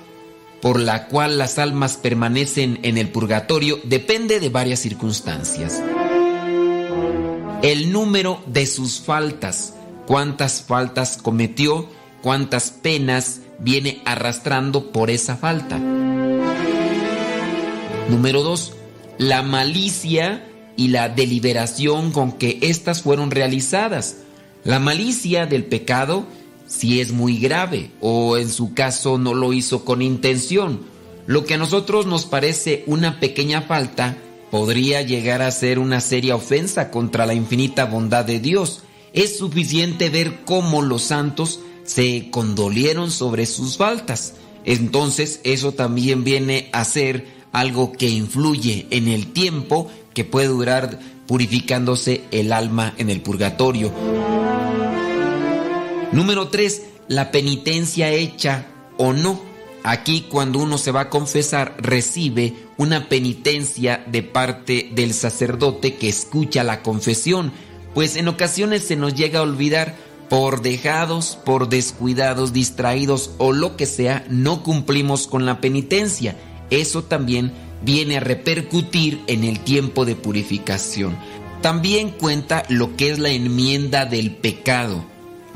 por la cual las almas permanecen en el purgatorio depende de varias circunstancias. El número de sus faltas, cuántas faltas cometió, cuántas penas viene arrastrando por esa falta. Número dos, la malicia y la deliberación con que éstas fueron realizadas. La malicia del pecado si es muy grave o en su caso no lo hizo con intención. Lo que a nosotros nos parece una pequeña falta podría llegar a ser una seria ofensa contra la infinita bondad de Dios. Es suficiente ver cómo los santos se condolieron sobre sus faltas. Entonces eso también viene a ser algo que influye en el tiempo que puede durar purificándose el alma en el purgatorio. Número 3. La penitencia hecha o no. Aquí cuando uno se va a confesar recibe una penitencia de parte del sacerdote que escucha la confesión, pues en ocasiones se nos llega a olvidar por dejados, por descuidados, distraídos o lo que sea, no cumplimos con la penitencia eso también viene a repercutir en el tiempo de purificación. También cuenta lo que es la enmienda del pecado.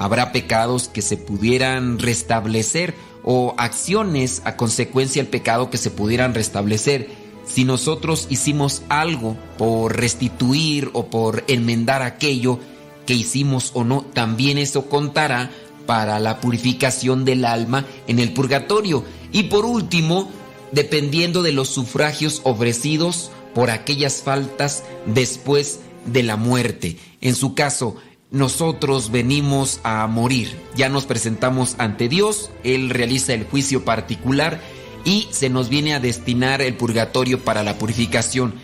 Habrá pecados que se pudieran restablecer o acciones a consecuencia del pecado que se pudieran restablecer. Si nosotros hicimos algo por restituir o por enmendar aquello que hicimos o no, también eso contará para la purificación del alma en el purgatorio. Y por último, dependiendo de los sufragios ofrecidos por aquellas faltas después de la muerte. En su caso, nosotros venimos a morir, ya nos presentamos ante Dios, Él realiza el juicio particular y se nos viene a destinar el purgatorio para la purificación.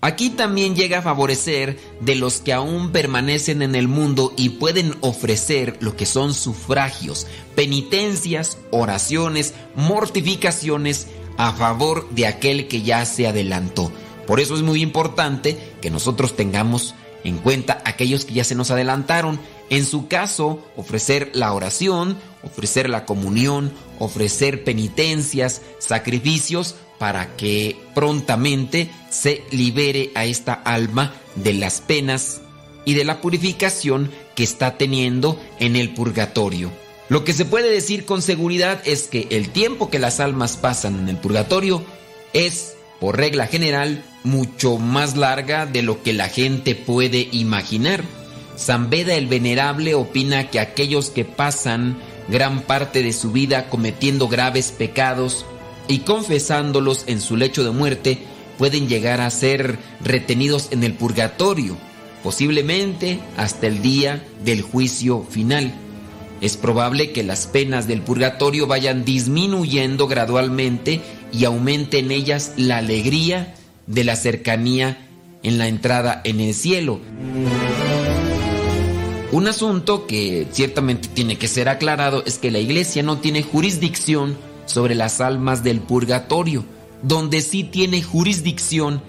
Aquí también llega a favorecer de los que aún permanecen en el mundo y pueden ofrecer lo que son sufragios, penitencias, oraciones, mortificaciones, a favor de aquel que ya se adelantó. Por eso es muy importante que nosotros tengamos en cuenta aquellos que ya se nos adelantaron. En su caso, ofrecer la oración, ofrecer la comunión, ofrecer penitencias, sacrificios para que prontamente se libere a esta alma de las penas y de la purificación que está teniendo en el purgatorio. Lo que se puede decir con seguridad es que el tiempo que las almas pasan en el purgatorio es, por regla general, mucho más larga de lo que la gente puede imaginar. San Beda el Venerable opina que aquellos que pasan gran parte de su vida cometiendo graves pecados y confesándolos en su lecho de muerte pueden llegar a ser retenidos en el purgatorio, posiblemente hasta el día del juicio final. es probable que las penas del purgatorio vayan disminuyendo gradualmente y aumente en ellas la alegría de la cercanía en la entrada en el cielo. Un asunto que ciertamente tiene que ser aclarado es que la iglesia no tiene jurisdicción sobre las almas del purgatorio. Donde sí tiene jurisdicción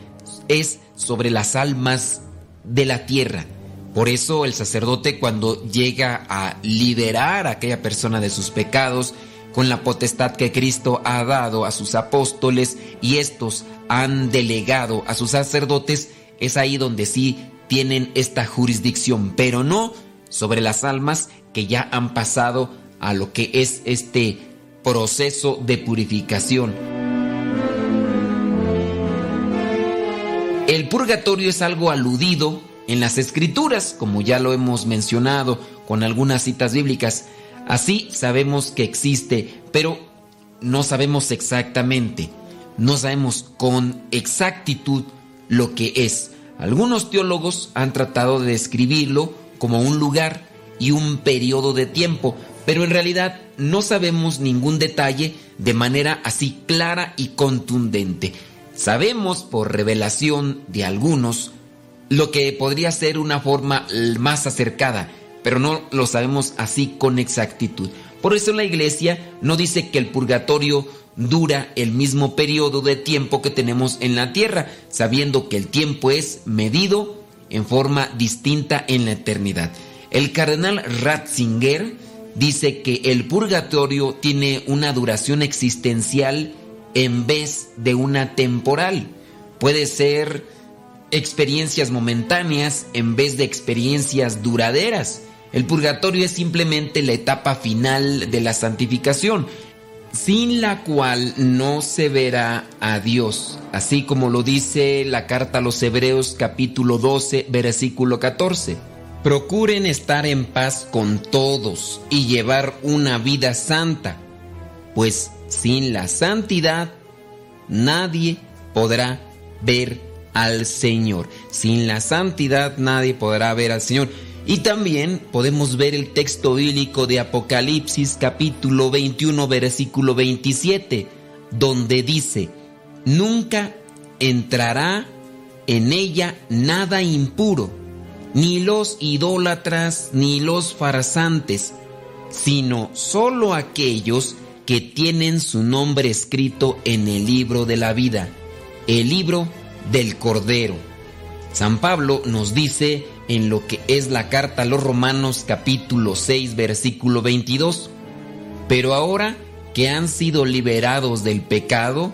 es sobre las almas de la tierra. Por eso el sacerdote cuando llega a liberar a aquella persona de sus pecados, con la potestad que Cristo ha dado a sus apóstoles y estos han delegado a sus sacerdotes, es ahí donde sí tienen esta jurisdicción, pero no sobre las almas que ya han pasado a lo que es este proceso de purificación. El purgatorio es algo aludido en las escrituras, como ya lo hemos mencionado con algunas citas bíblicas. Así sabemos que existe, pero no sabemos exactamente, no sabemos con exactitud lo que es. Algunos teólogos han tratado de describirlo como un lugar y un periodo de tiempo, pero en realidad no sabemos ningún detalle de manera así clara y contundente. Sabemos por revelación de algunos lo que podría ser una forma más acercada, pero no lo sabemos así con exactitud. Por eso la iglesia no dice que el purgatorio dura el mismo periodo de tiempo que tenemos en la tierra, sabiendo que el tiempo es medido en forma distinta en la eternidad. El cardenal Ratzinger dice que el purgatorio tiene una duración existencial en vez de una temporal. Puede ser experiencias momentáneas en vez de experiencias duraderas. El purgatorio es simplemente la etapa final de la santificación, sin la cual no se verá a Dios, así como lo dice la carta a los Hebreos capítulo 12, versículo 14. Procuren estar en paz con todos y llevar una vida santa, pues sin la santidad nadie podrá ver al Señor. Sin la santidad nadie podrá ver al Señor. Y también podemos ver el texto bíblico de Apocalipsis capítulo 21 versículo 27, donde dice, nunca entrará en ella nada impuro, ni los idólatras, ni los farsantes, sino solo aquellos que tienen su nombre escrito en el libro de la vida, el libro del Cordero. San Pablo nos dice en lo que es la carta a los Romanos capítulo 6 versículo 22, pero ahora que han sido liberados del pecado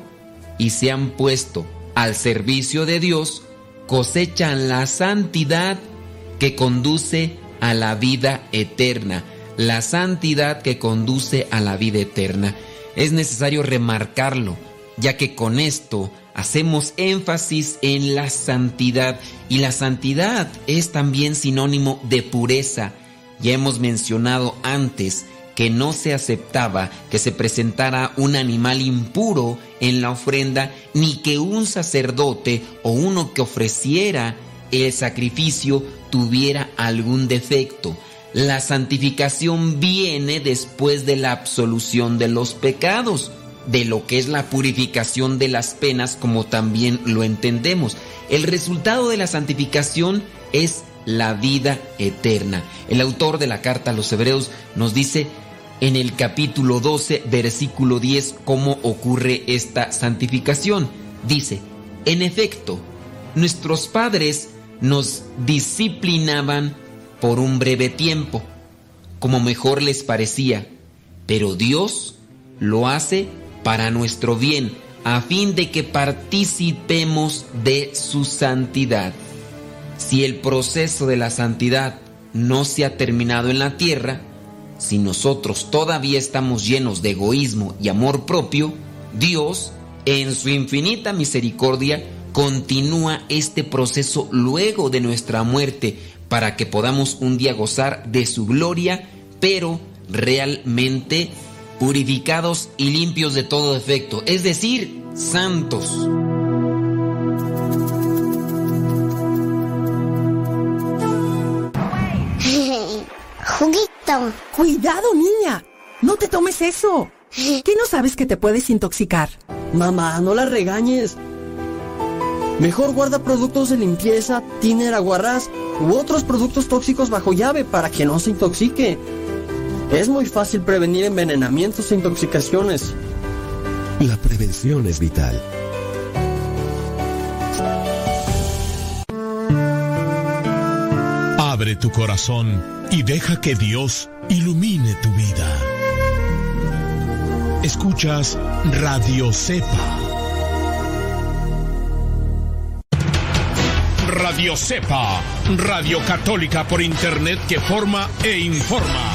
y se han puesto al servicio de Dios, cosechan la santidad que conduce a la vida eterna, la santidad que conduce a la vida eterna. Es necesario remarcarlo, ya que con esto hacemos énfasis en la santidad y la santidad es también sinónimo de pureza. Ya hemos mencionado antes que no se aceptaba que se presentara un animal impuro en la ofrenda ni que un sacerdote o uno que ofreciera el sacrificio tuviera algún defecto. La santificación viene después de la absolución de los pecados de lo que es la purificación de las penas como también lo entendemos. El resultado de la santificación es la vida eterna. El autor de la carta a los hebreos nos dice en el capítulo 12, versículo 10, cómo ocurre esta santificación. Dice, en efecto, nuestros padres nos disciplinaban por un breve tiempo, como mejor les parecía, pero Dios lo hace para nuestro bien, a fin de que participemos de su santidad. Si el proceso de la santidad no se ha terminado en la tierra, si nosotros todavía estamos llenos de egoísmo y amor propio, Dios, en su infinita misericordia, continúa este proceso luego de nuestra muerte para que podamos un día gozar de su gloria, pero realmente purificados y limpios de todo defecto, es decir, santos. Juguito. Cuidado, niña. No te tomes eso. ¿Qué no sabes que te puedes intoxicar? Mamá, no la regañes. Mejor guarda productos de limpieza, tiner, aguarrás u otros productos tóxicos bajo llave para que no se intoxique. Es muy fácil prevenir envenenamientos e intoxicaciones. La prevención es vital. Abre tu corazón y deja que Dios ilumine tu vida. Escuchas Radio Cepa. Radio Cepa, Radio Católica por Internet que forma e informa.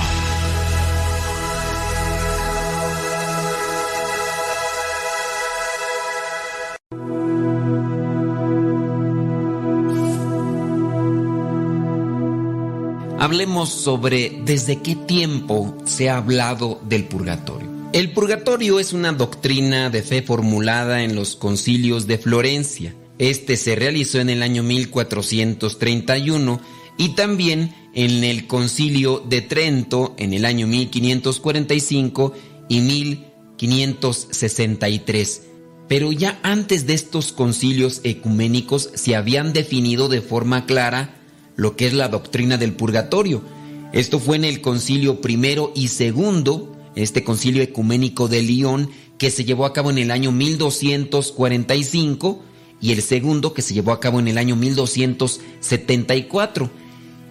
Hablemos sobre desde qué tiempo se ha hablado del purgatorio. El purgatorio es una doctrina de fe formulada en los concilios de Florencia. Este se realizó en el año 1431 y también en el concilio de Trento en el año 1545 y 1563. Pero ya antes de estos concilios ecuménicos se habían definido de forma clara lo que es la doctrina del purgatorio. Esto fue en el concilio primero y segundo, este concilio ecuménico de Lyon, que se llevó a cabo en el año 1245, y el segundo que se llevó a cabo en el año 1274.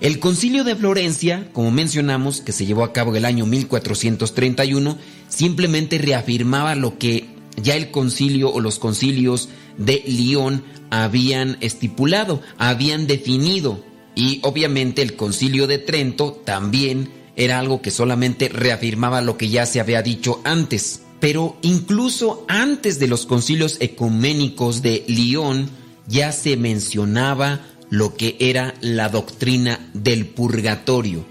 El concilio de Florencia, como mencionamos, que se llevó a cabo en el año 1431, simplemente reafirmaba lo que ya el concilio o los concilios de Lyon habían estipulado, habían definido. Y obviamente el concilio de Trento también era algo que solamente reafirmaba lo que ya se había dicho antes. Pero incluso antes de los concilios ecuménicos de Lyon ya se mencionaba lo que era la doctrina del purgatorio.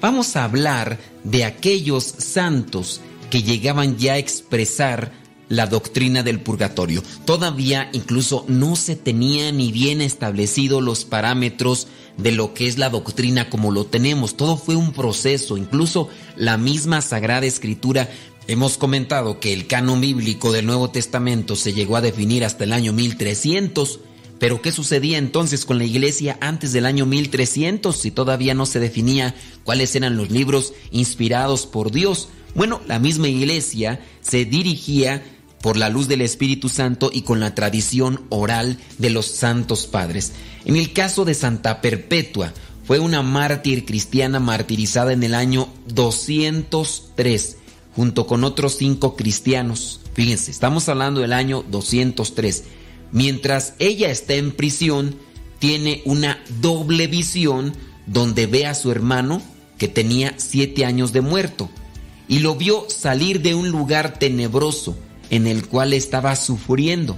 Vamos a hablar de aquellos santos que llegaban ya a expresar la doctrina del purgatorio. Todavía incluso no se tenía ni bien establecido los parámetros de lo que es la doctrina como lo tenemos. Todo fue un proceso, incluso la misma Sagrada Escritura. Hemos comentado que el canon bíblico del Nuevo Testamento se llegó a definir hasta el año 1300. Pero ¿qué sucedía entonces con la iglesia antes del año 1300 si todavía no se definía cuáles eran los libros inspirados por Dios? Bueno, la misma iglesia se dirigía por la luz del Espíritu Santo y con la tradición oral de los santos padres. En el caso de Santa Perpetua, fue una mártir cristiana martirizada en el año 203, junto con otros cinco cristianos. Fíjense, estamos hablando del año 203. Mientras ella está en prisión, tiene una doble visión donde ve a su hermano que tenía siete años de muerto y lo vio salir de un lugar tenebroso en el cual estaba sufriendo.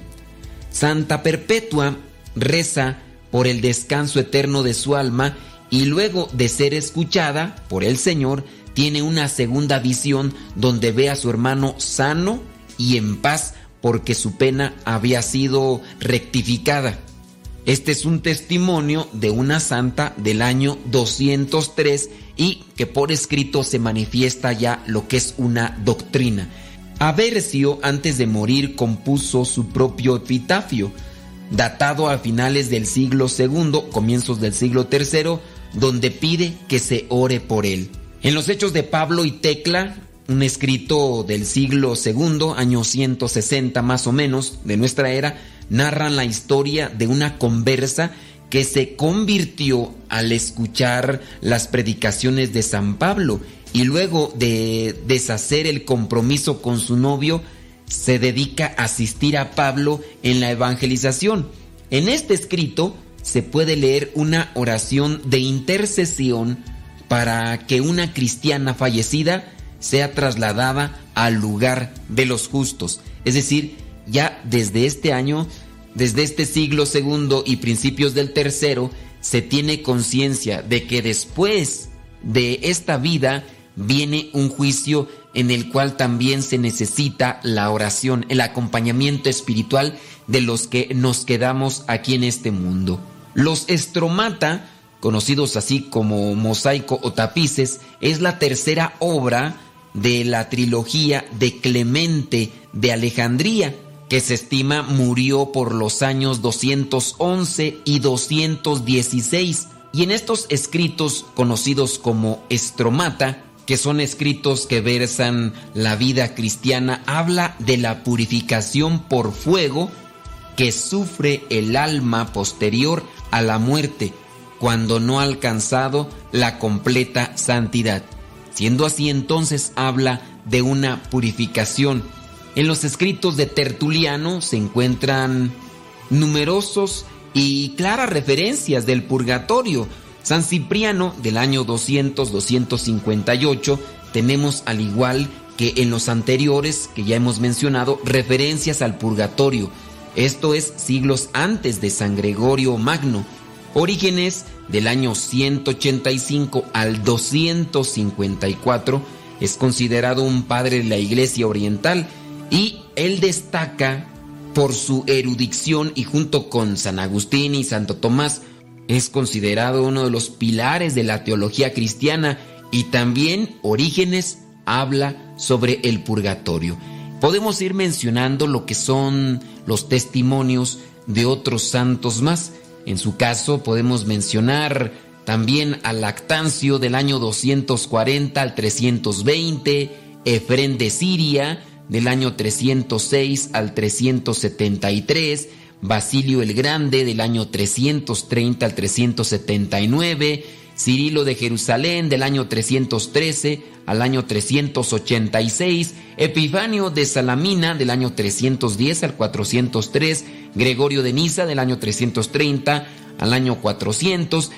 Santa Perpetua reza por el descanso eterno de su alma y luego de ser escuchada por el Señor, tiene una segunda visión donde ve a su hermano sano y en paz porque su pena había sido rectificada. Este es un testimonio de una santa del año 203 y que por escrito se manifiesta ya lo que es una doctrina. Aversio, antes de morir, compuso su propio epitafio, datado a finales del siglo II, comienzos del siglo III, donde pide que se ore por él. En los hechos de Pablo y Tecla, un escrito del siglo II, año 160 más o menos de nuestra era, narran la historia de una conversa que se convirtió al escuchar las predicaciones de San Pablo y luego de deshacer el compromiso con su novio, se dedica a asistir a Pablo en la evangelización. En este escrito se puede leer una oración de intercesión para que una cristiana fallecida sea trasladada al lugar de los justos. Es decir, ya desde este año, desde este siglo segundo y principios del tercero, se tiene conciencia de que después de esta vida viene un juicio en el cual también se necesita la oración, el acompañamiento espiritual de los que nos quedamos aquí en este mundo. Los estromata conocidos así como mosaico o tapices, es la tercera obra de la trilogía de Clemente de Alejandría, que se estima murió por los años 211 y 216. Y en estos escritos conocidos como estromata, que son escritos que versan la vida cristiana, habla de la purificación por fuego que sufre el alma posterior a la muerte cuando no ha alcanzado la completa santidad. Siendo así entonces habla de una purificación. En los escritos de Tertuliano se encuentran numerosos y claras referencias del purgatorio. San Cipriano del año 200-258 tenemos al igual que en los anteriores que ya hemos mencionado referencias al purgatorio. Esto es siglos antes de San Gregorio Magno. Orígenes del año 185 al 254 es considerado un padre de la Iglesia Oriental y él destaca por su erudición y junto con San Agustín y Santo Tomás es considerado uno de los pilares de la teología cristiana y también Orígenes habla sobre el purgatorio. Podemos ir mencionando lo que son los testimonios de otros santos más. En su caso podemos mencionar también a Lactancio del año 240 al 320, Efrén de Siria del año 306 al 373, Basilio el Grande del año 330 al 379, Cirilo de Jerusalén del año 313 al año 386, Epifanio de Salamina del año 310 al 403, Gregorio de Niza del año 330 al año 400,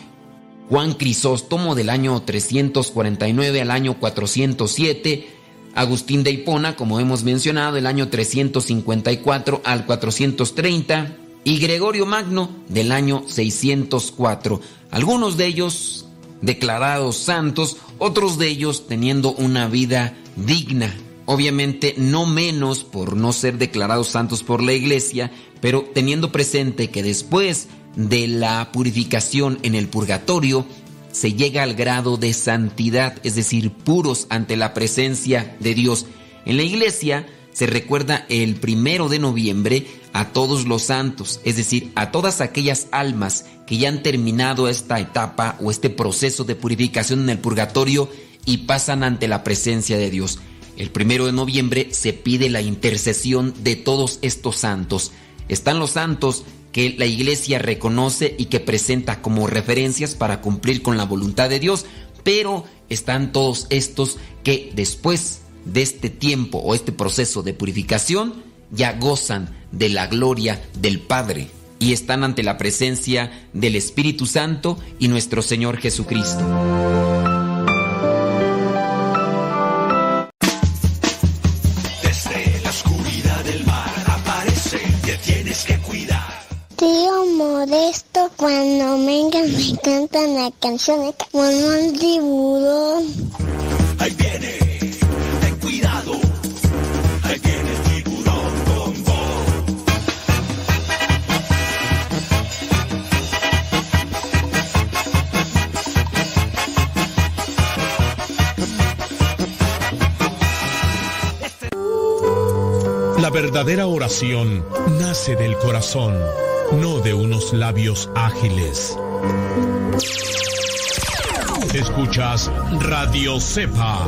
Juan Crisóstomo del año 349 al año 407, Agustín de Hipona, como hemos mencionado, del año 354 al 430, y Gregorio Magno del año 604. Algunos de ellos declarados santos, otros de ellos teniendo una vida digna. Obviamente no menos por no ser declarados santos por la iglesia, pero teniendo presente que después de la purificación en el purgatorio, se llega al grado de santidad, es decir, puros ante la presencia de Dios. En la iglesia se recuerda el primero de noviembre a todos los santos, es decir, a todas aquellas almas que ya han terminado esta etapa o este proceso de purificación en el purgatorio y pasan ante la presencia de Dios. El primero de noviembre se pide la intercesión de todos estos santos. Están los santos que la iglesia reconoce y que presenta como referencias para cumplir con la voluntad de Dios, pero están todos estos que después de este tiempo o este proceso de purificación ya gozan de la gloria del Padre y están ante la presencia del Espíritu Santo y nuestro Señor Jesucristo. Tío Modesto, cuando vengan me cantan la canción de como un tiburón. Ahí viene, ten cuidado. Ahí viene el tiburón con voz. La verdadera oración nace del corazón, no de unos labios ágiles. Escuchas Radio Cepa.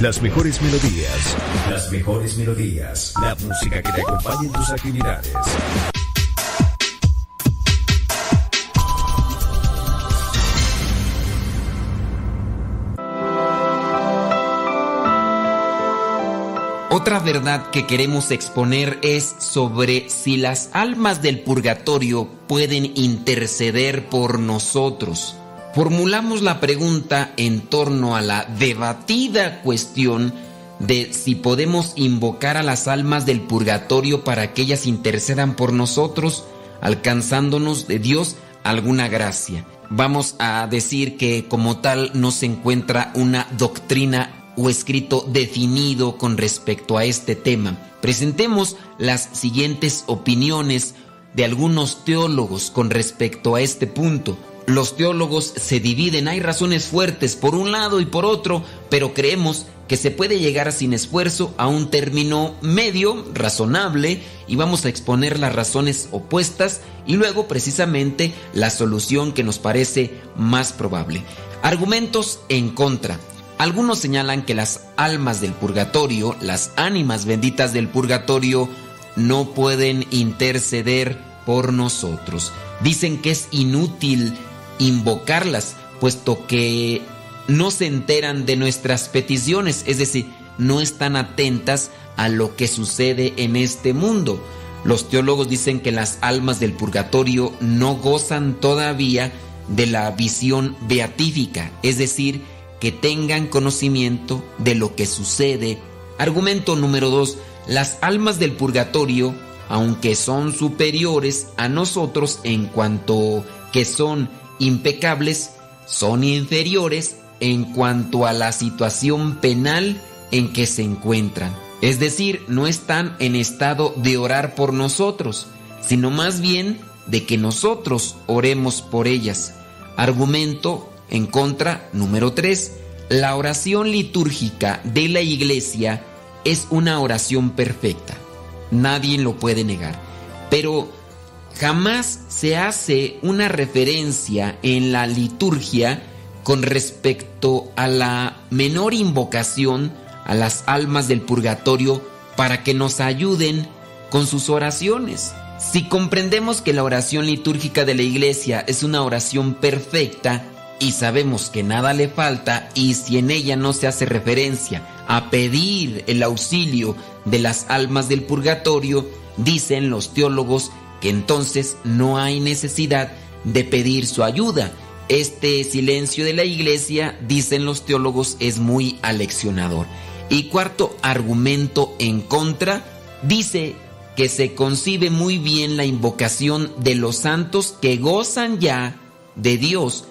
Las mejores melodías. Las mejores melodías. La música que te acompañe en tus actividades. Otra verdad que queremos exponer es sobre si las almas del purgatorio pueden interceder por nosotros. Formulamos la pregunta en torno a la debatida cuestión de si podemos invocar a las almas del purgatorio para que ellas intercedan por nosotros, alcanzándonos de Dios alguna gracia. Vamos a decir que como tal no se encuentra una doctrina o escrito definido con respecto a este tema. Presentemos las siguientes opiniones de algunos teólogos con respecto a este punto. Los teólogos se dividen, hay razones fuertes por un lado y por otro, pero creemos que se puede llegar sin esfuerzo a un término medio, razonable, y vamos a exponer las razones opuestas y luego precisamente la solución que nos parece más probable. Argumentos en contra. Algunos señalan que las almas del purgatorio, las ánimas benditas del purgatorio, no pueden interceder por nosotros. Dicen que es inútil invocarlas, puesto que no se enteran de nuestras peticiones, es decir, no están atentas a lo que sucede en este mundo. Los teólogos dicen que las almas del purgatorio no gozan todavía de la visión beatífica, es decir, que tengan conocimiento de lo que sucede. Argumento número dos, las almas del purgatorio, aunque son superiores a nosotros en cuanto que son impecables, son inferiores en cuanto a la situación penal en que se encuentran. Es decir, no están en estado de orar por nosotros, sino más bien de que nosotros oremos por ellas. Argumento en contra número 3. La oración litúrgica de la iglesia es una oración perfecta. Nadie lo puede negar. Pero jamás se hace una referencia en la liturgia con respecto a la menor invocación a las almas del purgatorio para que nos ayuden con sus oraciones. Si comprendemos que la oración litúrgica de la iglesia es una oración perfecta y sabemos que nada le falta y si en ella no se hace referencia a pedir el auxilio de las almas del purgatorio, dicen los teólogos que entonces no hay necesidad de pedir su ayuda. Este silencio de la iglesia, dicen los teólogos, es muy aleccionador. Y cuarto argumento en contra, dice que se concibe muy bien la invocación de los santos que gozan ya de Dios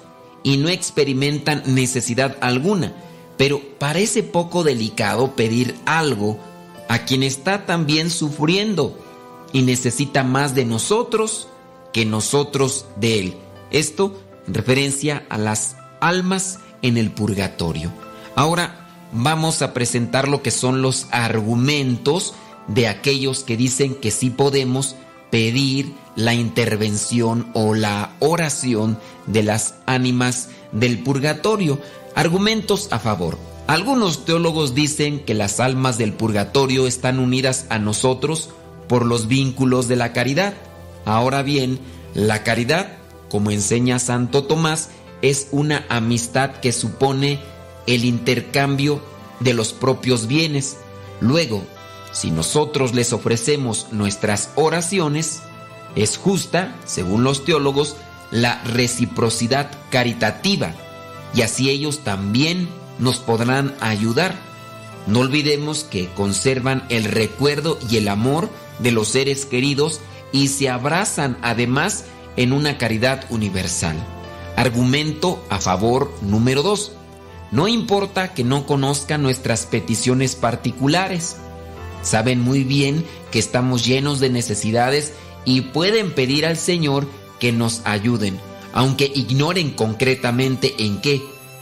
y no experimentan necesidad alguna. Pero parece poco delicado pedir algo a quien está también sufriendo y necesita más de nosotros que nosotros de él. Esto en referencia a las almas en el purgatorio. Ahora vamos a presentar lo que son los argumentos de aquellos que dicen que sí podemos pedir la intervención o la oración de las ánimas del purgatorio. Argumentos a favor. Algunos teólogos dicen que las almas del purgatorio están unidas a nosotros por los vínculos de la caridad. Ahora bien, la caridad, como enseña Santo Tomás, es una amistad que supone el intercambio de los propios bienes. Luego, si nosotros les ofrecemos nuestras oraciones, es justa, según los teólogos, la reciprocidad caritativa y así ellos también nos podrán ayudar. No olvidemos que conservan el recuerdo y el amor de los seres queridos y se abrazan además en una caridad universal. Argumento a favor número 2. No importa que no conozcan nuestras peticiones particulares. Saben muy bien que estamos llenos de necesidades y pueden pedir al Señor que nos ayuden, aunque ignoren concretamente en qué.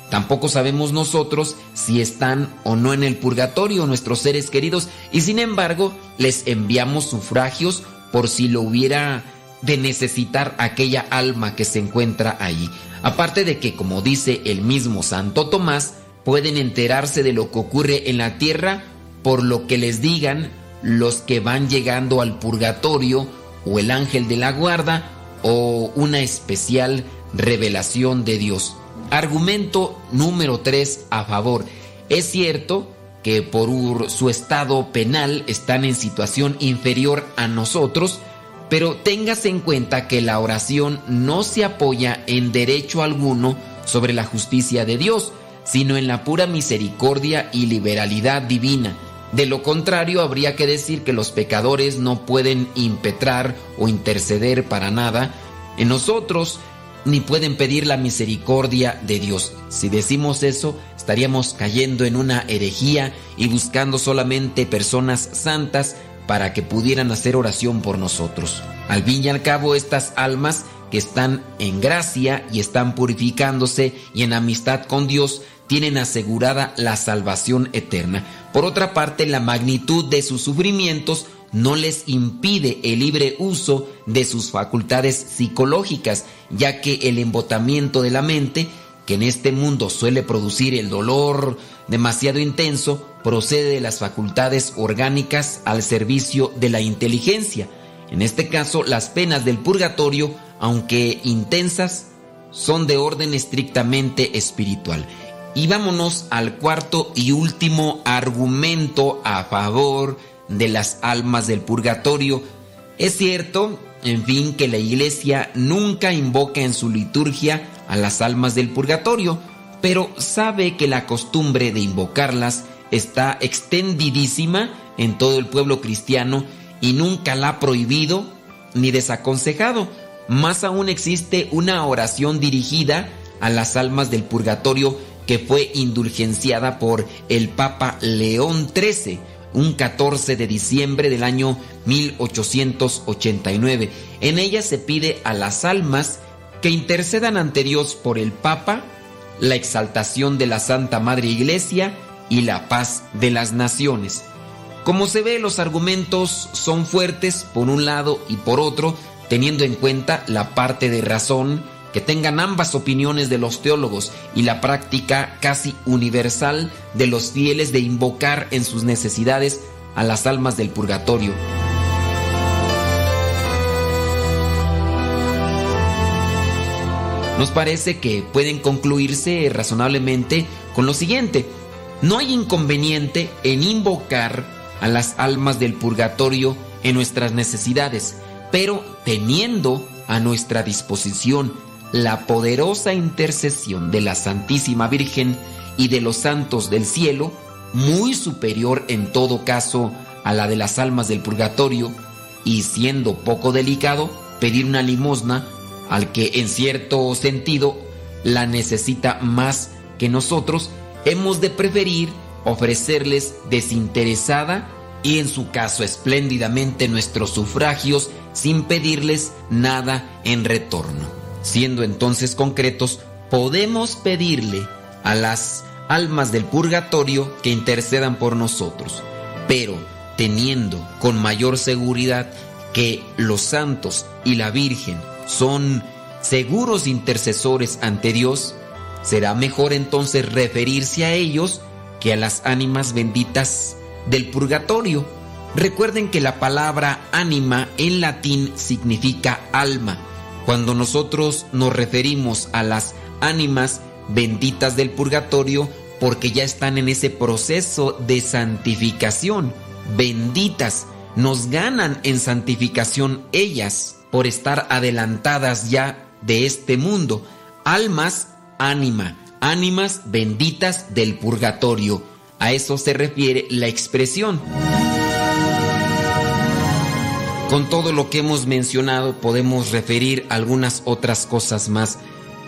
Tampoco sabemos nosotros si están o no en el purgatorio nuestros seres queridos y sin embargo les enviamos sufragios por si lo hubiera de necesitar aquella alma que se encuentra ahí. Aparte de que, como dice el mismo Santo Tomás, pueden enterarse de lo que ocurre en la tierra por lo que les digan los que van llegando al purgatorio o el ángel de la guarda o una especial revelación de Dios. Argumento número 3 a favor. Es cierto que por su estado penal están en situación inferior a nosotros, pero téngase en cuenta que la oración no se apoya en derecho alguno sobre la justicia de Dios, sino en la pura misericordia y liberalidad divina. De lo contrario, habría que decir que los pecadores no pueden impetrar o interceder para nada en nosotros, ni pueden pedir la misericordia de Dios. Si decimos eso, estaríamos cayendo en una herejía y buscando solamente personas santas para que pudieran hacer oración por nosotros. Al fin y al cabo, estas almas que están en gracia y están purificándose y en amistad con Dios, tienen asegurada la salvación eterna. Por otra parte, la magnitud de sus sufrimientos no les impide el libre uso de sus facultades psicológicas, ya que el embotamiento de la mente, que en este mundo suele producir el dolor demasiado intenso, procede de las facultades orgánicas al servicio de la inteligencia. En este caso, las penas del purgatorio, aunque intensas, son de orden estrictamente espiritual. Y vámonos al cuarto y último argumento a favor de las almas del purgatorio. Es cierto, en fin, que la iglesia nunca invoca en su liturgia a las almas del purgatorio, pero sabe que la costumbre de invocarlas está extendidísima en todo el pueblo cristiano y nunca la ha prohibido ni desaconsejado. Más aún existe una oración dirigida a las almas del purgatorio que fue indulgenciada por el Papa León XIII un 14 de diciembre del año 1889. En ella se pide a las almas que intercedan ante Dios por el Papa, la exaltación de la Santa Madre Iglesia y la paz de las naciones. Como se ve, los argumentos son fuertes por un lado y por otro, teniendo en cuenta la parte de razón que tengan ambas opiniones de los teólogos y la práctica casi universal de los fieles de invocar en sus necesidades a las almas del purgatorio. Nos parece que pueden concluirse razonablemente con lo siguiente. No hay inconveniente en invocar a las almas del purgatorio en nuestras necesidades, pero teniendo a nuestra disposición la poderosa intercesión de la Santísima Virgen y de los santos del cielo, muy superior en todo caso a la de las almas del purgatorio, y siendo poco delicado, pedir una limosna al que en cierto sentido la necesita más que nosotros, hemos de preferir ofrecerles desinteresada y en su caso espléndidamente nuestros sufragios sin pedirles nada en retorno. Siendo entonces concretos, podemos pedirle a las almas del purgatorio que intercedan por nosotros, pero teniendo con mayor seguridad que los santos y la Virgen son seguros intercesores ante Dios, será mejor entonces referirse a ellos que a las ánimas benditas del purgatorio. Recuerden que la palabra ánima en latín significa alma cuando nosotros nos referimos a las ánimas benditas del purgatorio, porque ya están en ese proceso de santificación, benditas, nos ganan en santificación ellas por estar adelantadas ya de este mundo, almas, ánima, ánimas benditas del purgatorio. A eso se refiere la expresión. Con todo lo que hemos mencionado podemos referir algunas otras cosas más.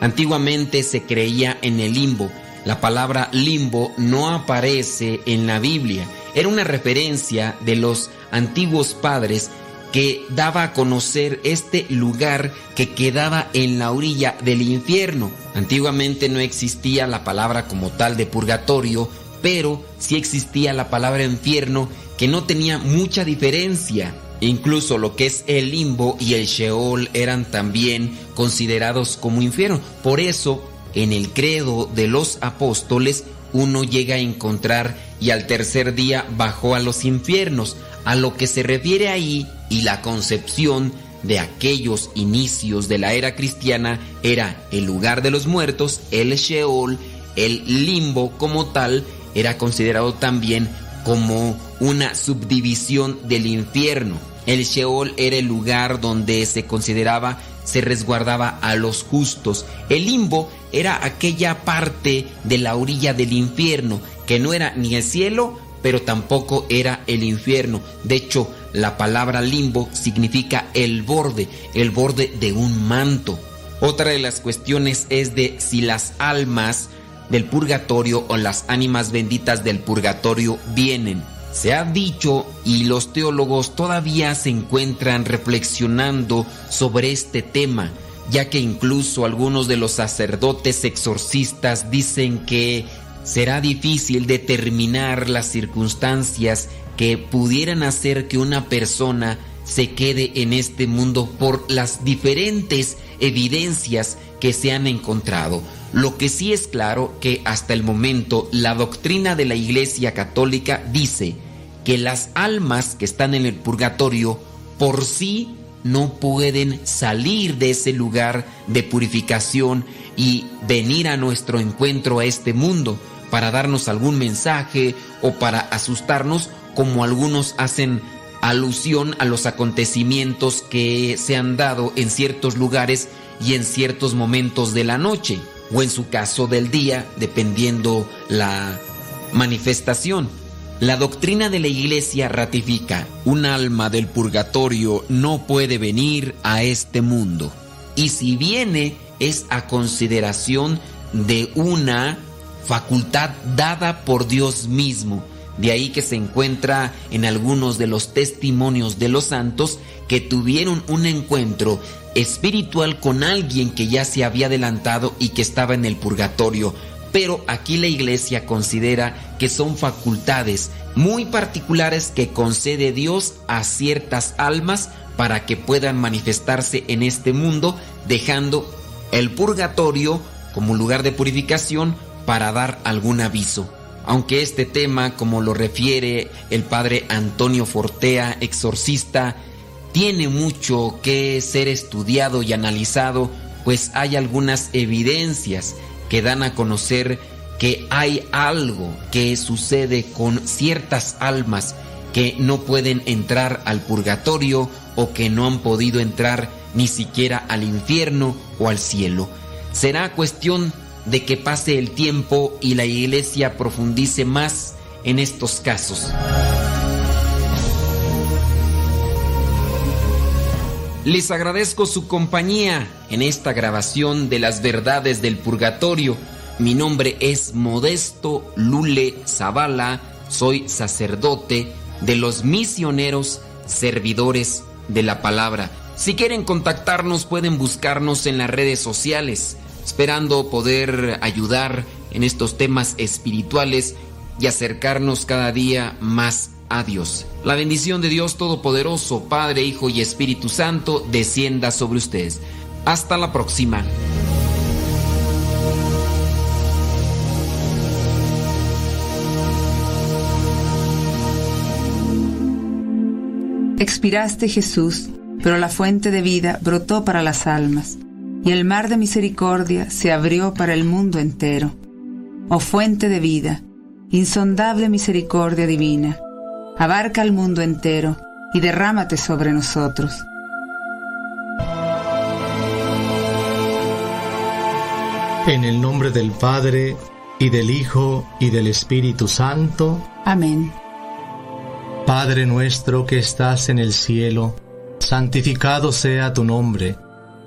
Antiguamente se creía en el limbo. La palabra limbo no aparece en la Biblia. Era una referencia de los antiguos padres que daba a conocer este lugar que quedaba en la orilla del infierno. Antiguamente no existía la palabra como tal de purgatorio, pero sí existía la palabra infierno que no tenía mucha diferencia. Incluso lo que es el limbo y el Sheol eran también considerados como infierno. Por eso, en el credo de los apóstoles, uno llega a encontrar y al tercer día bajó a los infiernos. A lo que se refiere ahí y la concepción de aquellos inicios de la era cristiana era el lugar de los muertos, el Sheol, el limbo como tal, era considerado también como una subdivisión del infierno. El Sheol era el lugar donde se consideraba se resguardaba a los justos. El limbo era aquella parte de la orilla del infierno, que no era ni el cielo, pero tampoco era el infierno. De hecho, la palabra limbo significa el borde, el borde de un manto. Otra de las cuestiones es de si las almas del purgatorio o las ánimas benditas del purgatorio vienen. Se ha dicho y los teólogos todavía se encuentran reflexionando sobre este tema, ya que incluso algunos de los sacerdotes exorcistas dicen que será difícil determinar las circunstancias que pudieran hacer que una persona se quede en este mundo por las diferentes evidencias que se han encontrado. Lo que sí es claro que hasta el momento la doctrina de la Iglesia Católica dice que las almas que están en el purgatorio por sí no pueden salir de ese lugar de purificación y venir a nuestro encuentro a este mundo para darnos algún mensaje o para asustarnos como algunos hacen alusión a los acontecimientos que se han dado en ciertos lugares y en ciertos momentos de la noche o en su caso del día, dependiendo la manifestación. La doctrina de la Iglesia ratifica, un alma del purgatorio no puede venir a este mundo. Y si viene es a consideración de una facultad dada por Dios mismo. De ahí que se encuentra en algunos de los testimonios de los santos que tuvieron un encuentro espiritual con alguien que ya se había adelantado y que estaba en el purgatorio. Pero aquí la iglesia considera que son facultades muy particulares que concede Dios a ciertas almas para que puedan manifestarse en este mundo, dejando el purgatorio como lugar de purificación para dar algún aviso. Aunque este tema, como lo refiere el padre Antonio Fortea, exorcista, tiene mucho que ser estudiado y analizado, pues hay algunas evidencias que dan a conocer que hay algo que sucede con ciertas almas que no pueden entrar al purgatorio o que no han podido entrar ni siquiera al infierno o al cielo. Será cuestión de que pase el tiempo y la iglesia profundice más en estos casos. Les agradezco su compañía en esta grabación de las verdades del purgatorio. Mi nombre es Modesto Lule Zavala, soy sacerdote de los misioneros servidores de la palabra. Si quieren contactarnos pueden buscarnos en las redes sociales, esperando poder ayudar en estos temas espirituales y acercarnos cada día más a Dios. La bendición de Dios Todopoderoso, Padre, Hijo y Espíritu Santo, descienda sobre ustedes. Hasta la próxima. Expiraste Jesús, pero la fuente de vida brotó para las almas, y el mar de misericordia se abrió para el mundo entero. Oh fuente de vida, insondable misericordia divina, abarca el mundo entero y derrámate sobre nosotros. En el nombre del Padre, y del Hijo, y del Espíritu Santo. Amén. Padre nuestro que estás en el cielo, santificado sea tu nombre.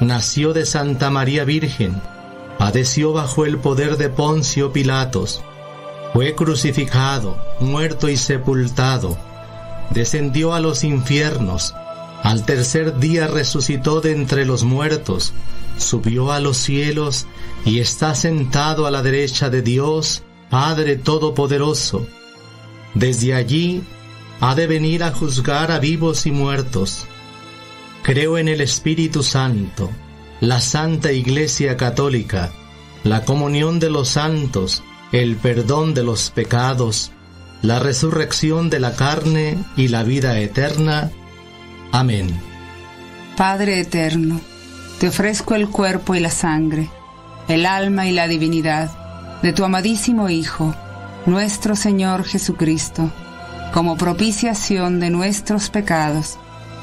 Nació de Santa María Virgen, padeció bajo el poder de Poncio Pilatos, fue crucificado, muerto y sepultado, descendió a los infiernos, al tercer día resucitó de entre los muertos, subió a los cielos y está sentado a la derecha de Dios, Padre Todopoderoso. Desde allí ha de venir a juzgar a vivos y muertos. Creo en el Espíritu Santo, la Santa Iglesia Católica, la comunión de los santos, el perdón de los pecados, la resurrección de la carne y la vida eterna. Amén. Padre eterno, te ofrezco el cuerpo y la sangre, el alma y la divinidad de tu amadísimo Hijo, nuestro Señor Jesucristo, como propiciación de nuestros pecados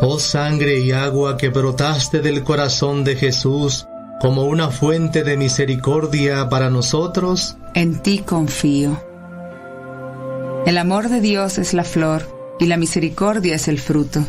Oh sangre y agua que brotaste del corazón de Jesús como una fuente de misericordia para nosotros, En ti confío. El amor de Dios es la flor y la misericordia es el fruto.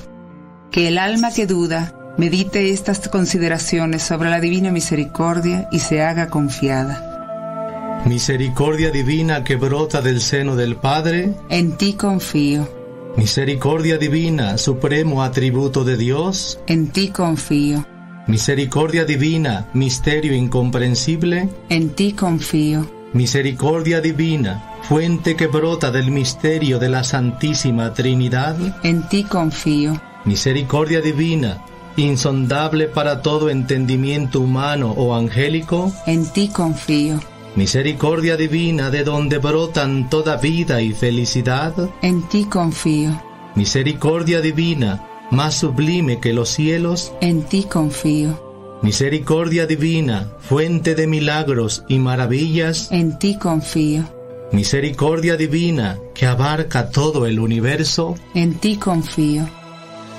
Que el alma que duda medite estas consideraciones sobre la divina misericordia y se haga confiada. misericordia divina que brota del seno del Padre, En ti confío. Misericordia divina, supremo atributo de Dios, En ti confío. misericordia divina, misterio incomprensible, En ti confío. misericordia divina, fuente que brota del misterio de la Santísima Trinidad, En ti confío. misericordia divina, insondable para todo entendimiento humano o angélico, En ti confío. Misericordia divina de donde brotan toda vida y felicidad, En ti confío. misericordia divina, más sublime que los cielos, En ti confío. misericordia divina, fuente de milagros y maravillas, En ti confío. misericordia divina que abarca todo el universo, En ti confío.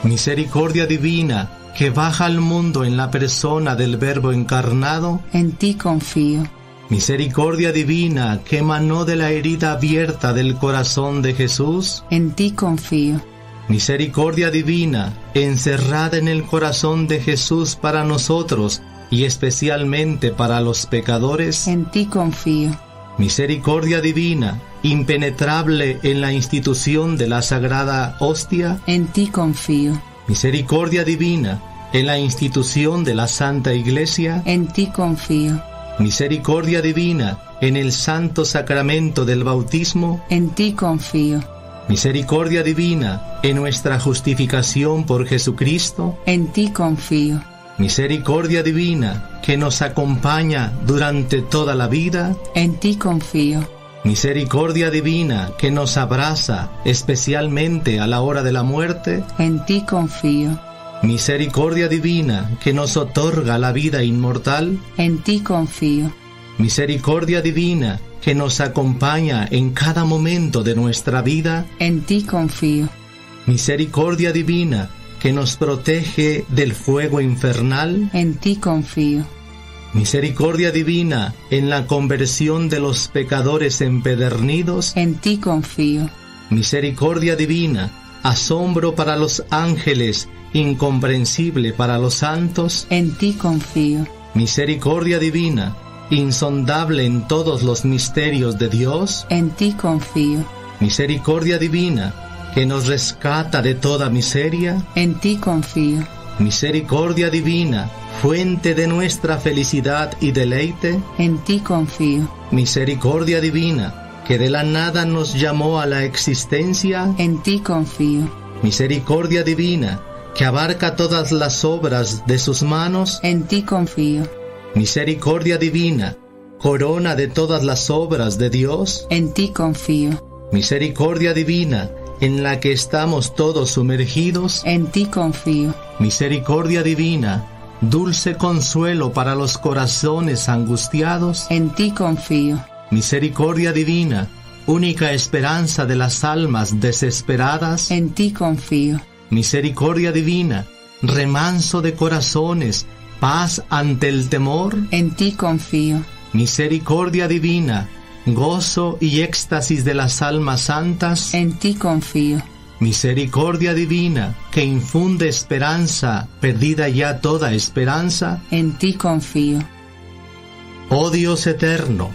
misericordia divina que baja al mundo en la persona del Verbo encarnado, En ti confío. Misericordia divina que emanó de la herida abierta del corazón de Jesús, En ti confío. misericordia divina encerrada en el corazón de Jesús para nosotros y especialmente para los pecadores, En ti confío. misericordia divina impenetrable en la institución de la sagrada hostia, En ti confío. misericordia divina en la institución de la Santa Iglesia, En ti confío. Misericordia divina en el santo sacramento del bautismo, En ti confío. misericordia divina en nuestra justificación por Jesucristo, En ti confío. misericordia divina que nos acompaña durante toda la vida, En ti confío. misericordia divina que nos abraza especialmente a la hora de la muerte, En ti confío. Misericordia divina que nos otorga la vida inmortal, En ti confío. misericordia divina que nos acompaña en cada momento de nuestra vida, En ti confío. misericordia divina que nos protege del fuego infernal, En ti confío. misericordia divina en la conversión de los pecadores empedernidos, En ti confío. misericordia divina, asombro para los ángeles, incomprensible para los santos, En ti confío. misericordia divina, insondable en todos los misterios de Dios, En ti confío. misericordia divina, que nos rescata de toda miseria, En ti confío. misericordia divina, fuente de nuestra felicidad y deleite, En ti confío. misericordia divina, que de la nada nos llamó a la existencia. En ti confío. Misericordia divina, que abarca todas las obras de sus manos. En ti confío. Misericordia divina, corona de todas las obras de Dios. En ti confío. Misericordia divina, en la que estamos todos sumergidos. En ti confío. Misericordia divina, dulce consuelo para los corazones angustiados. En ti confío. Misericordia divina, única esperanza de las almas desesperadas. En ti confío. Misericordia divina, remanso de corazones, paz ante el temor. En ti confío. Misericordia divina, gozo y éxtasis de las almas santas. En ti confío. Misericordia divina, que infunde esperanza, perdida ya toda esperanza. En ti confío. Oh Dios eterno,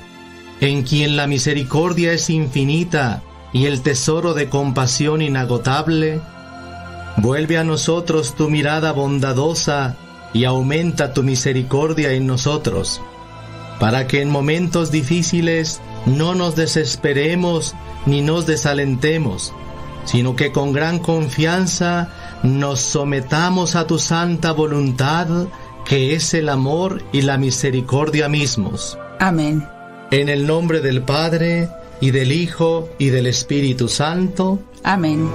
en quien la misericordia es infinita y el tesoro de compasión inagotable, vuelve a nosotros tu mirada bondadosa y aumenta tu misericordia en nosotros, para que en momentos difíciles no nos desesperemos ni nos desalentemos, sino que con gran confianza nos sometamos a tu santa voluntad, que es el amor y la misericordia mismos. Amén. En el nombre del Padre, y del Hijo, y del Espíritu Santo. Amén.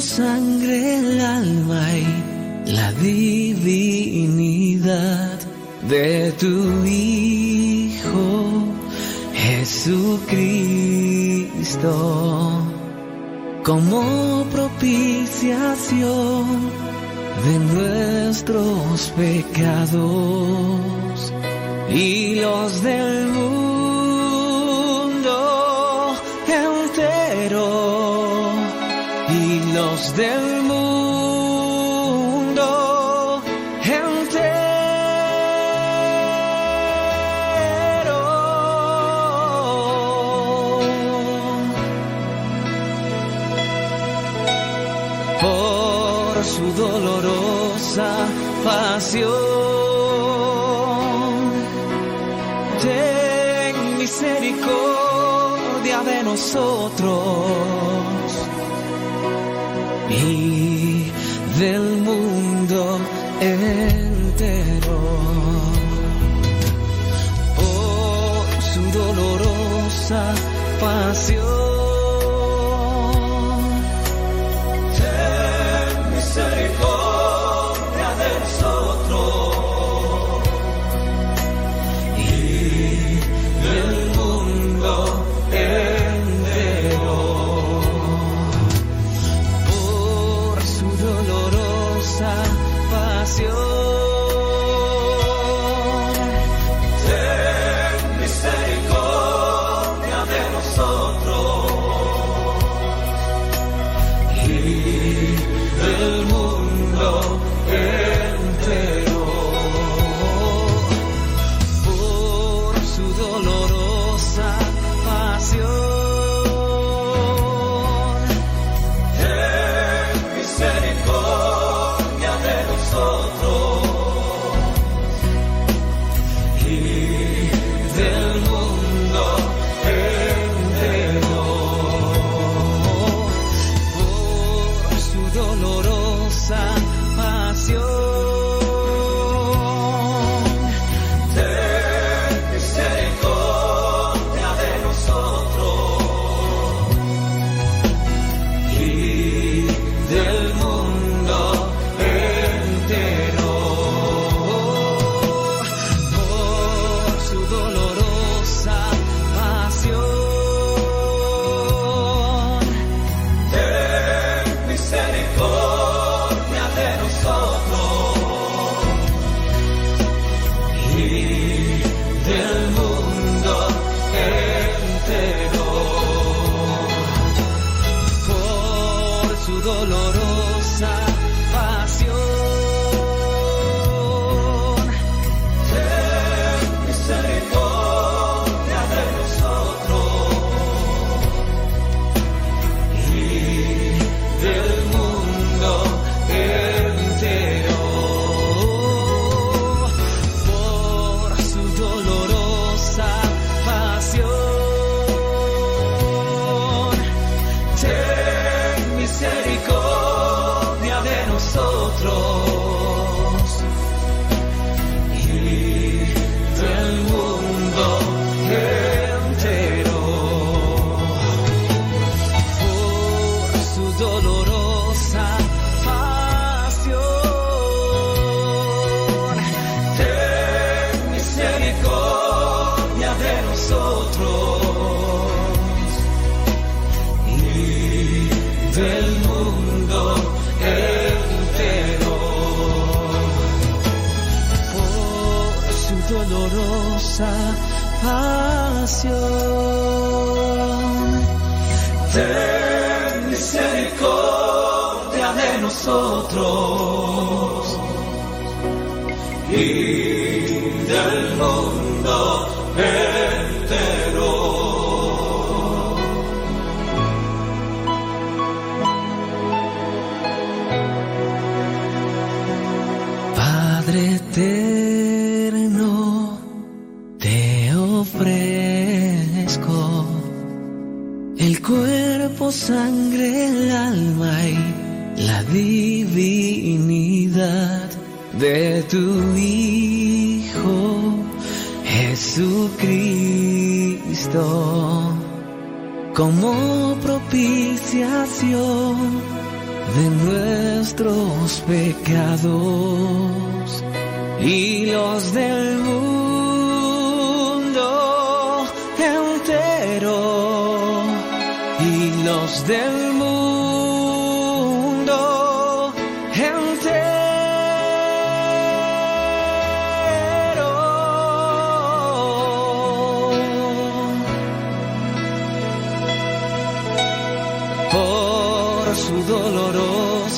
Sangre, el alma y la divinidad de tu Hijo Jesucristo como propiciación de nuestros pecados y los del mundo del mundo entero por su dolorosa pasión. Ten misericordia de nosotros del mundo entero. Por su dolorosa pasión.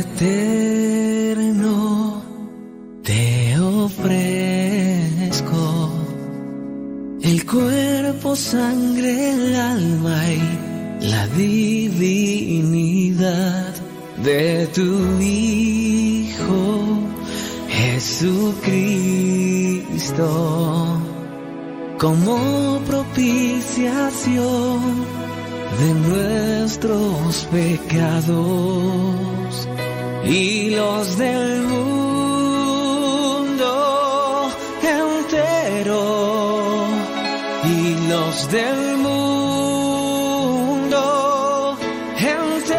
eterno te ofrezco el cuerpo, sangre, el alma y la divinidad de tu Hijo Jesucristo como propiciación de nuestros pecados y los del mundo entero y los del mundo entero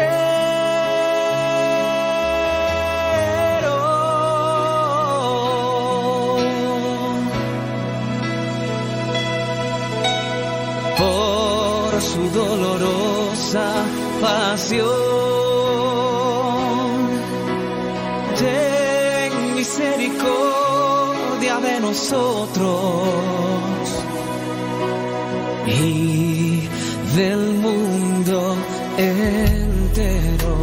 por su dolorosa pasión. Nosotros y del mundo entero.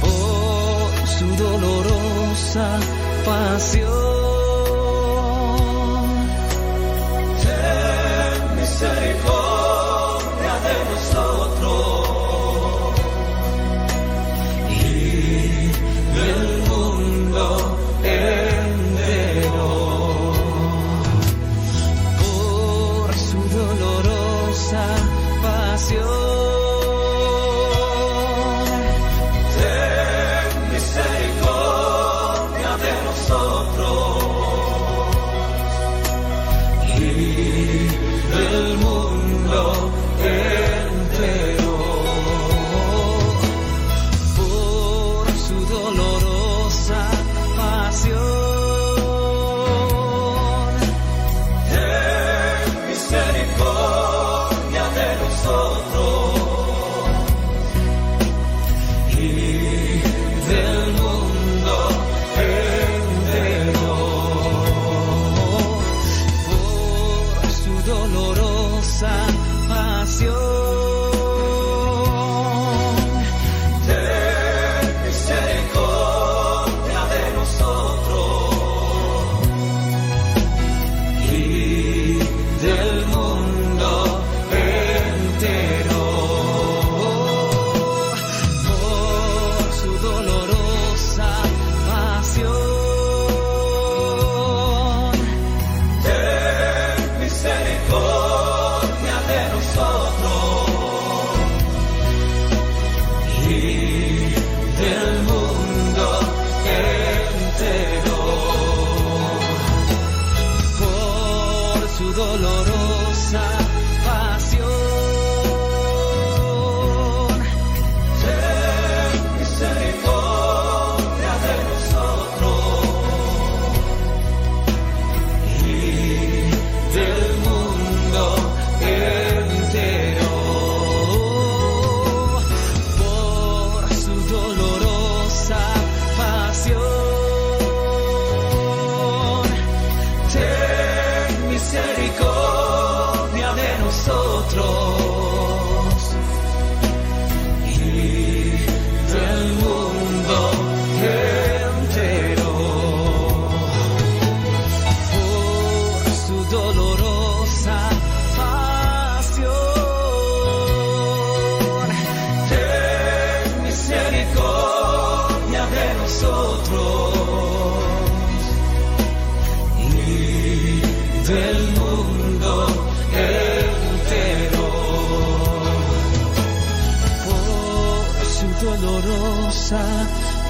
Por su dolorosa pasión.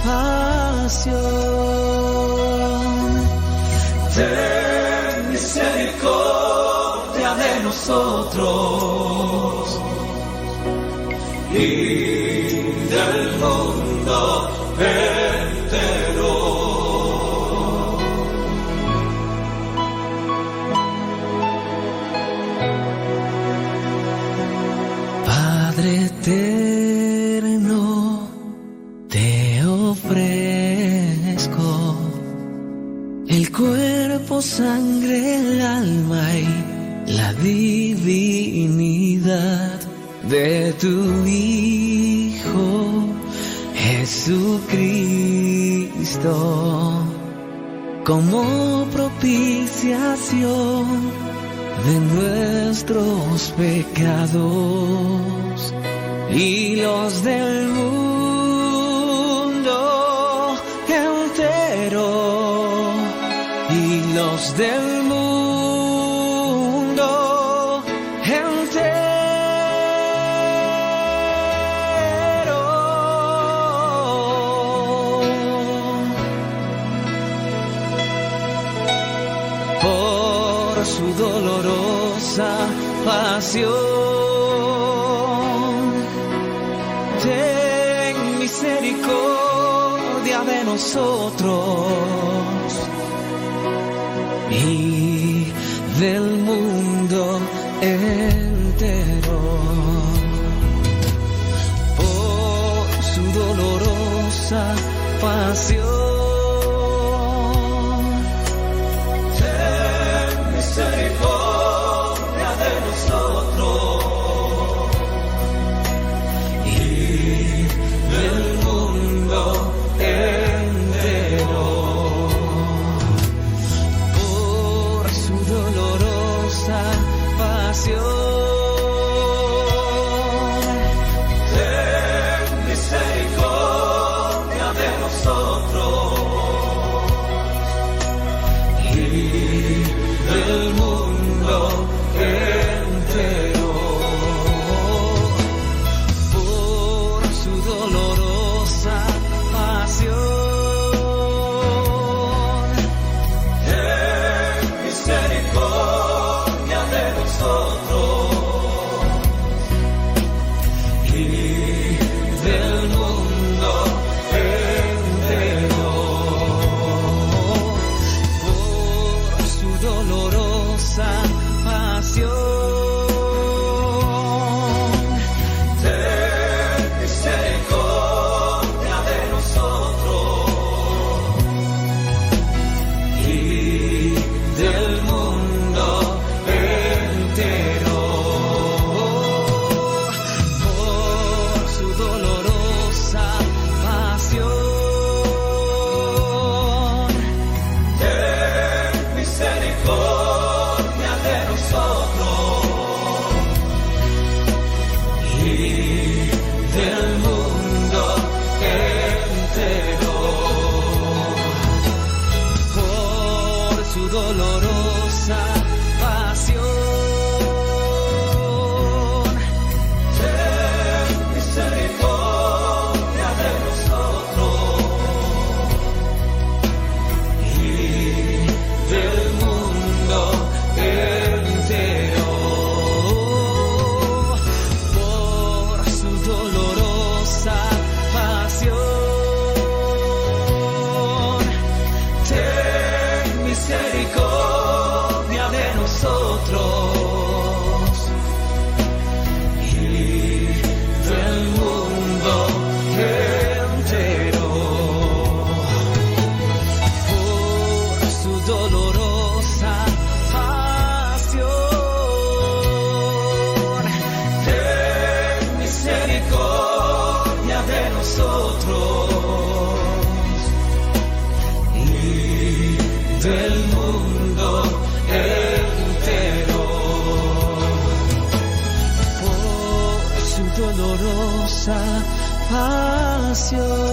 Pasión. Ten misericordia de nosotros y del mundo sangre, el alma y la divinidad de tu Hijo Jesucristo. Como propiciación de nuestros pecados y los del mundo reinos del mundo entero. Por su dolorosa pasión, ten misericordia de nosotros. canción. pasión.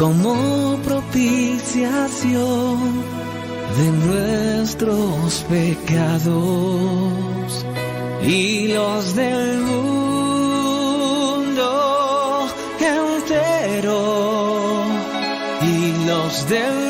como propiciación de nuestros pecados y los del mundo entero y los del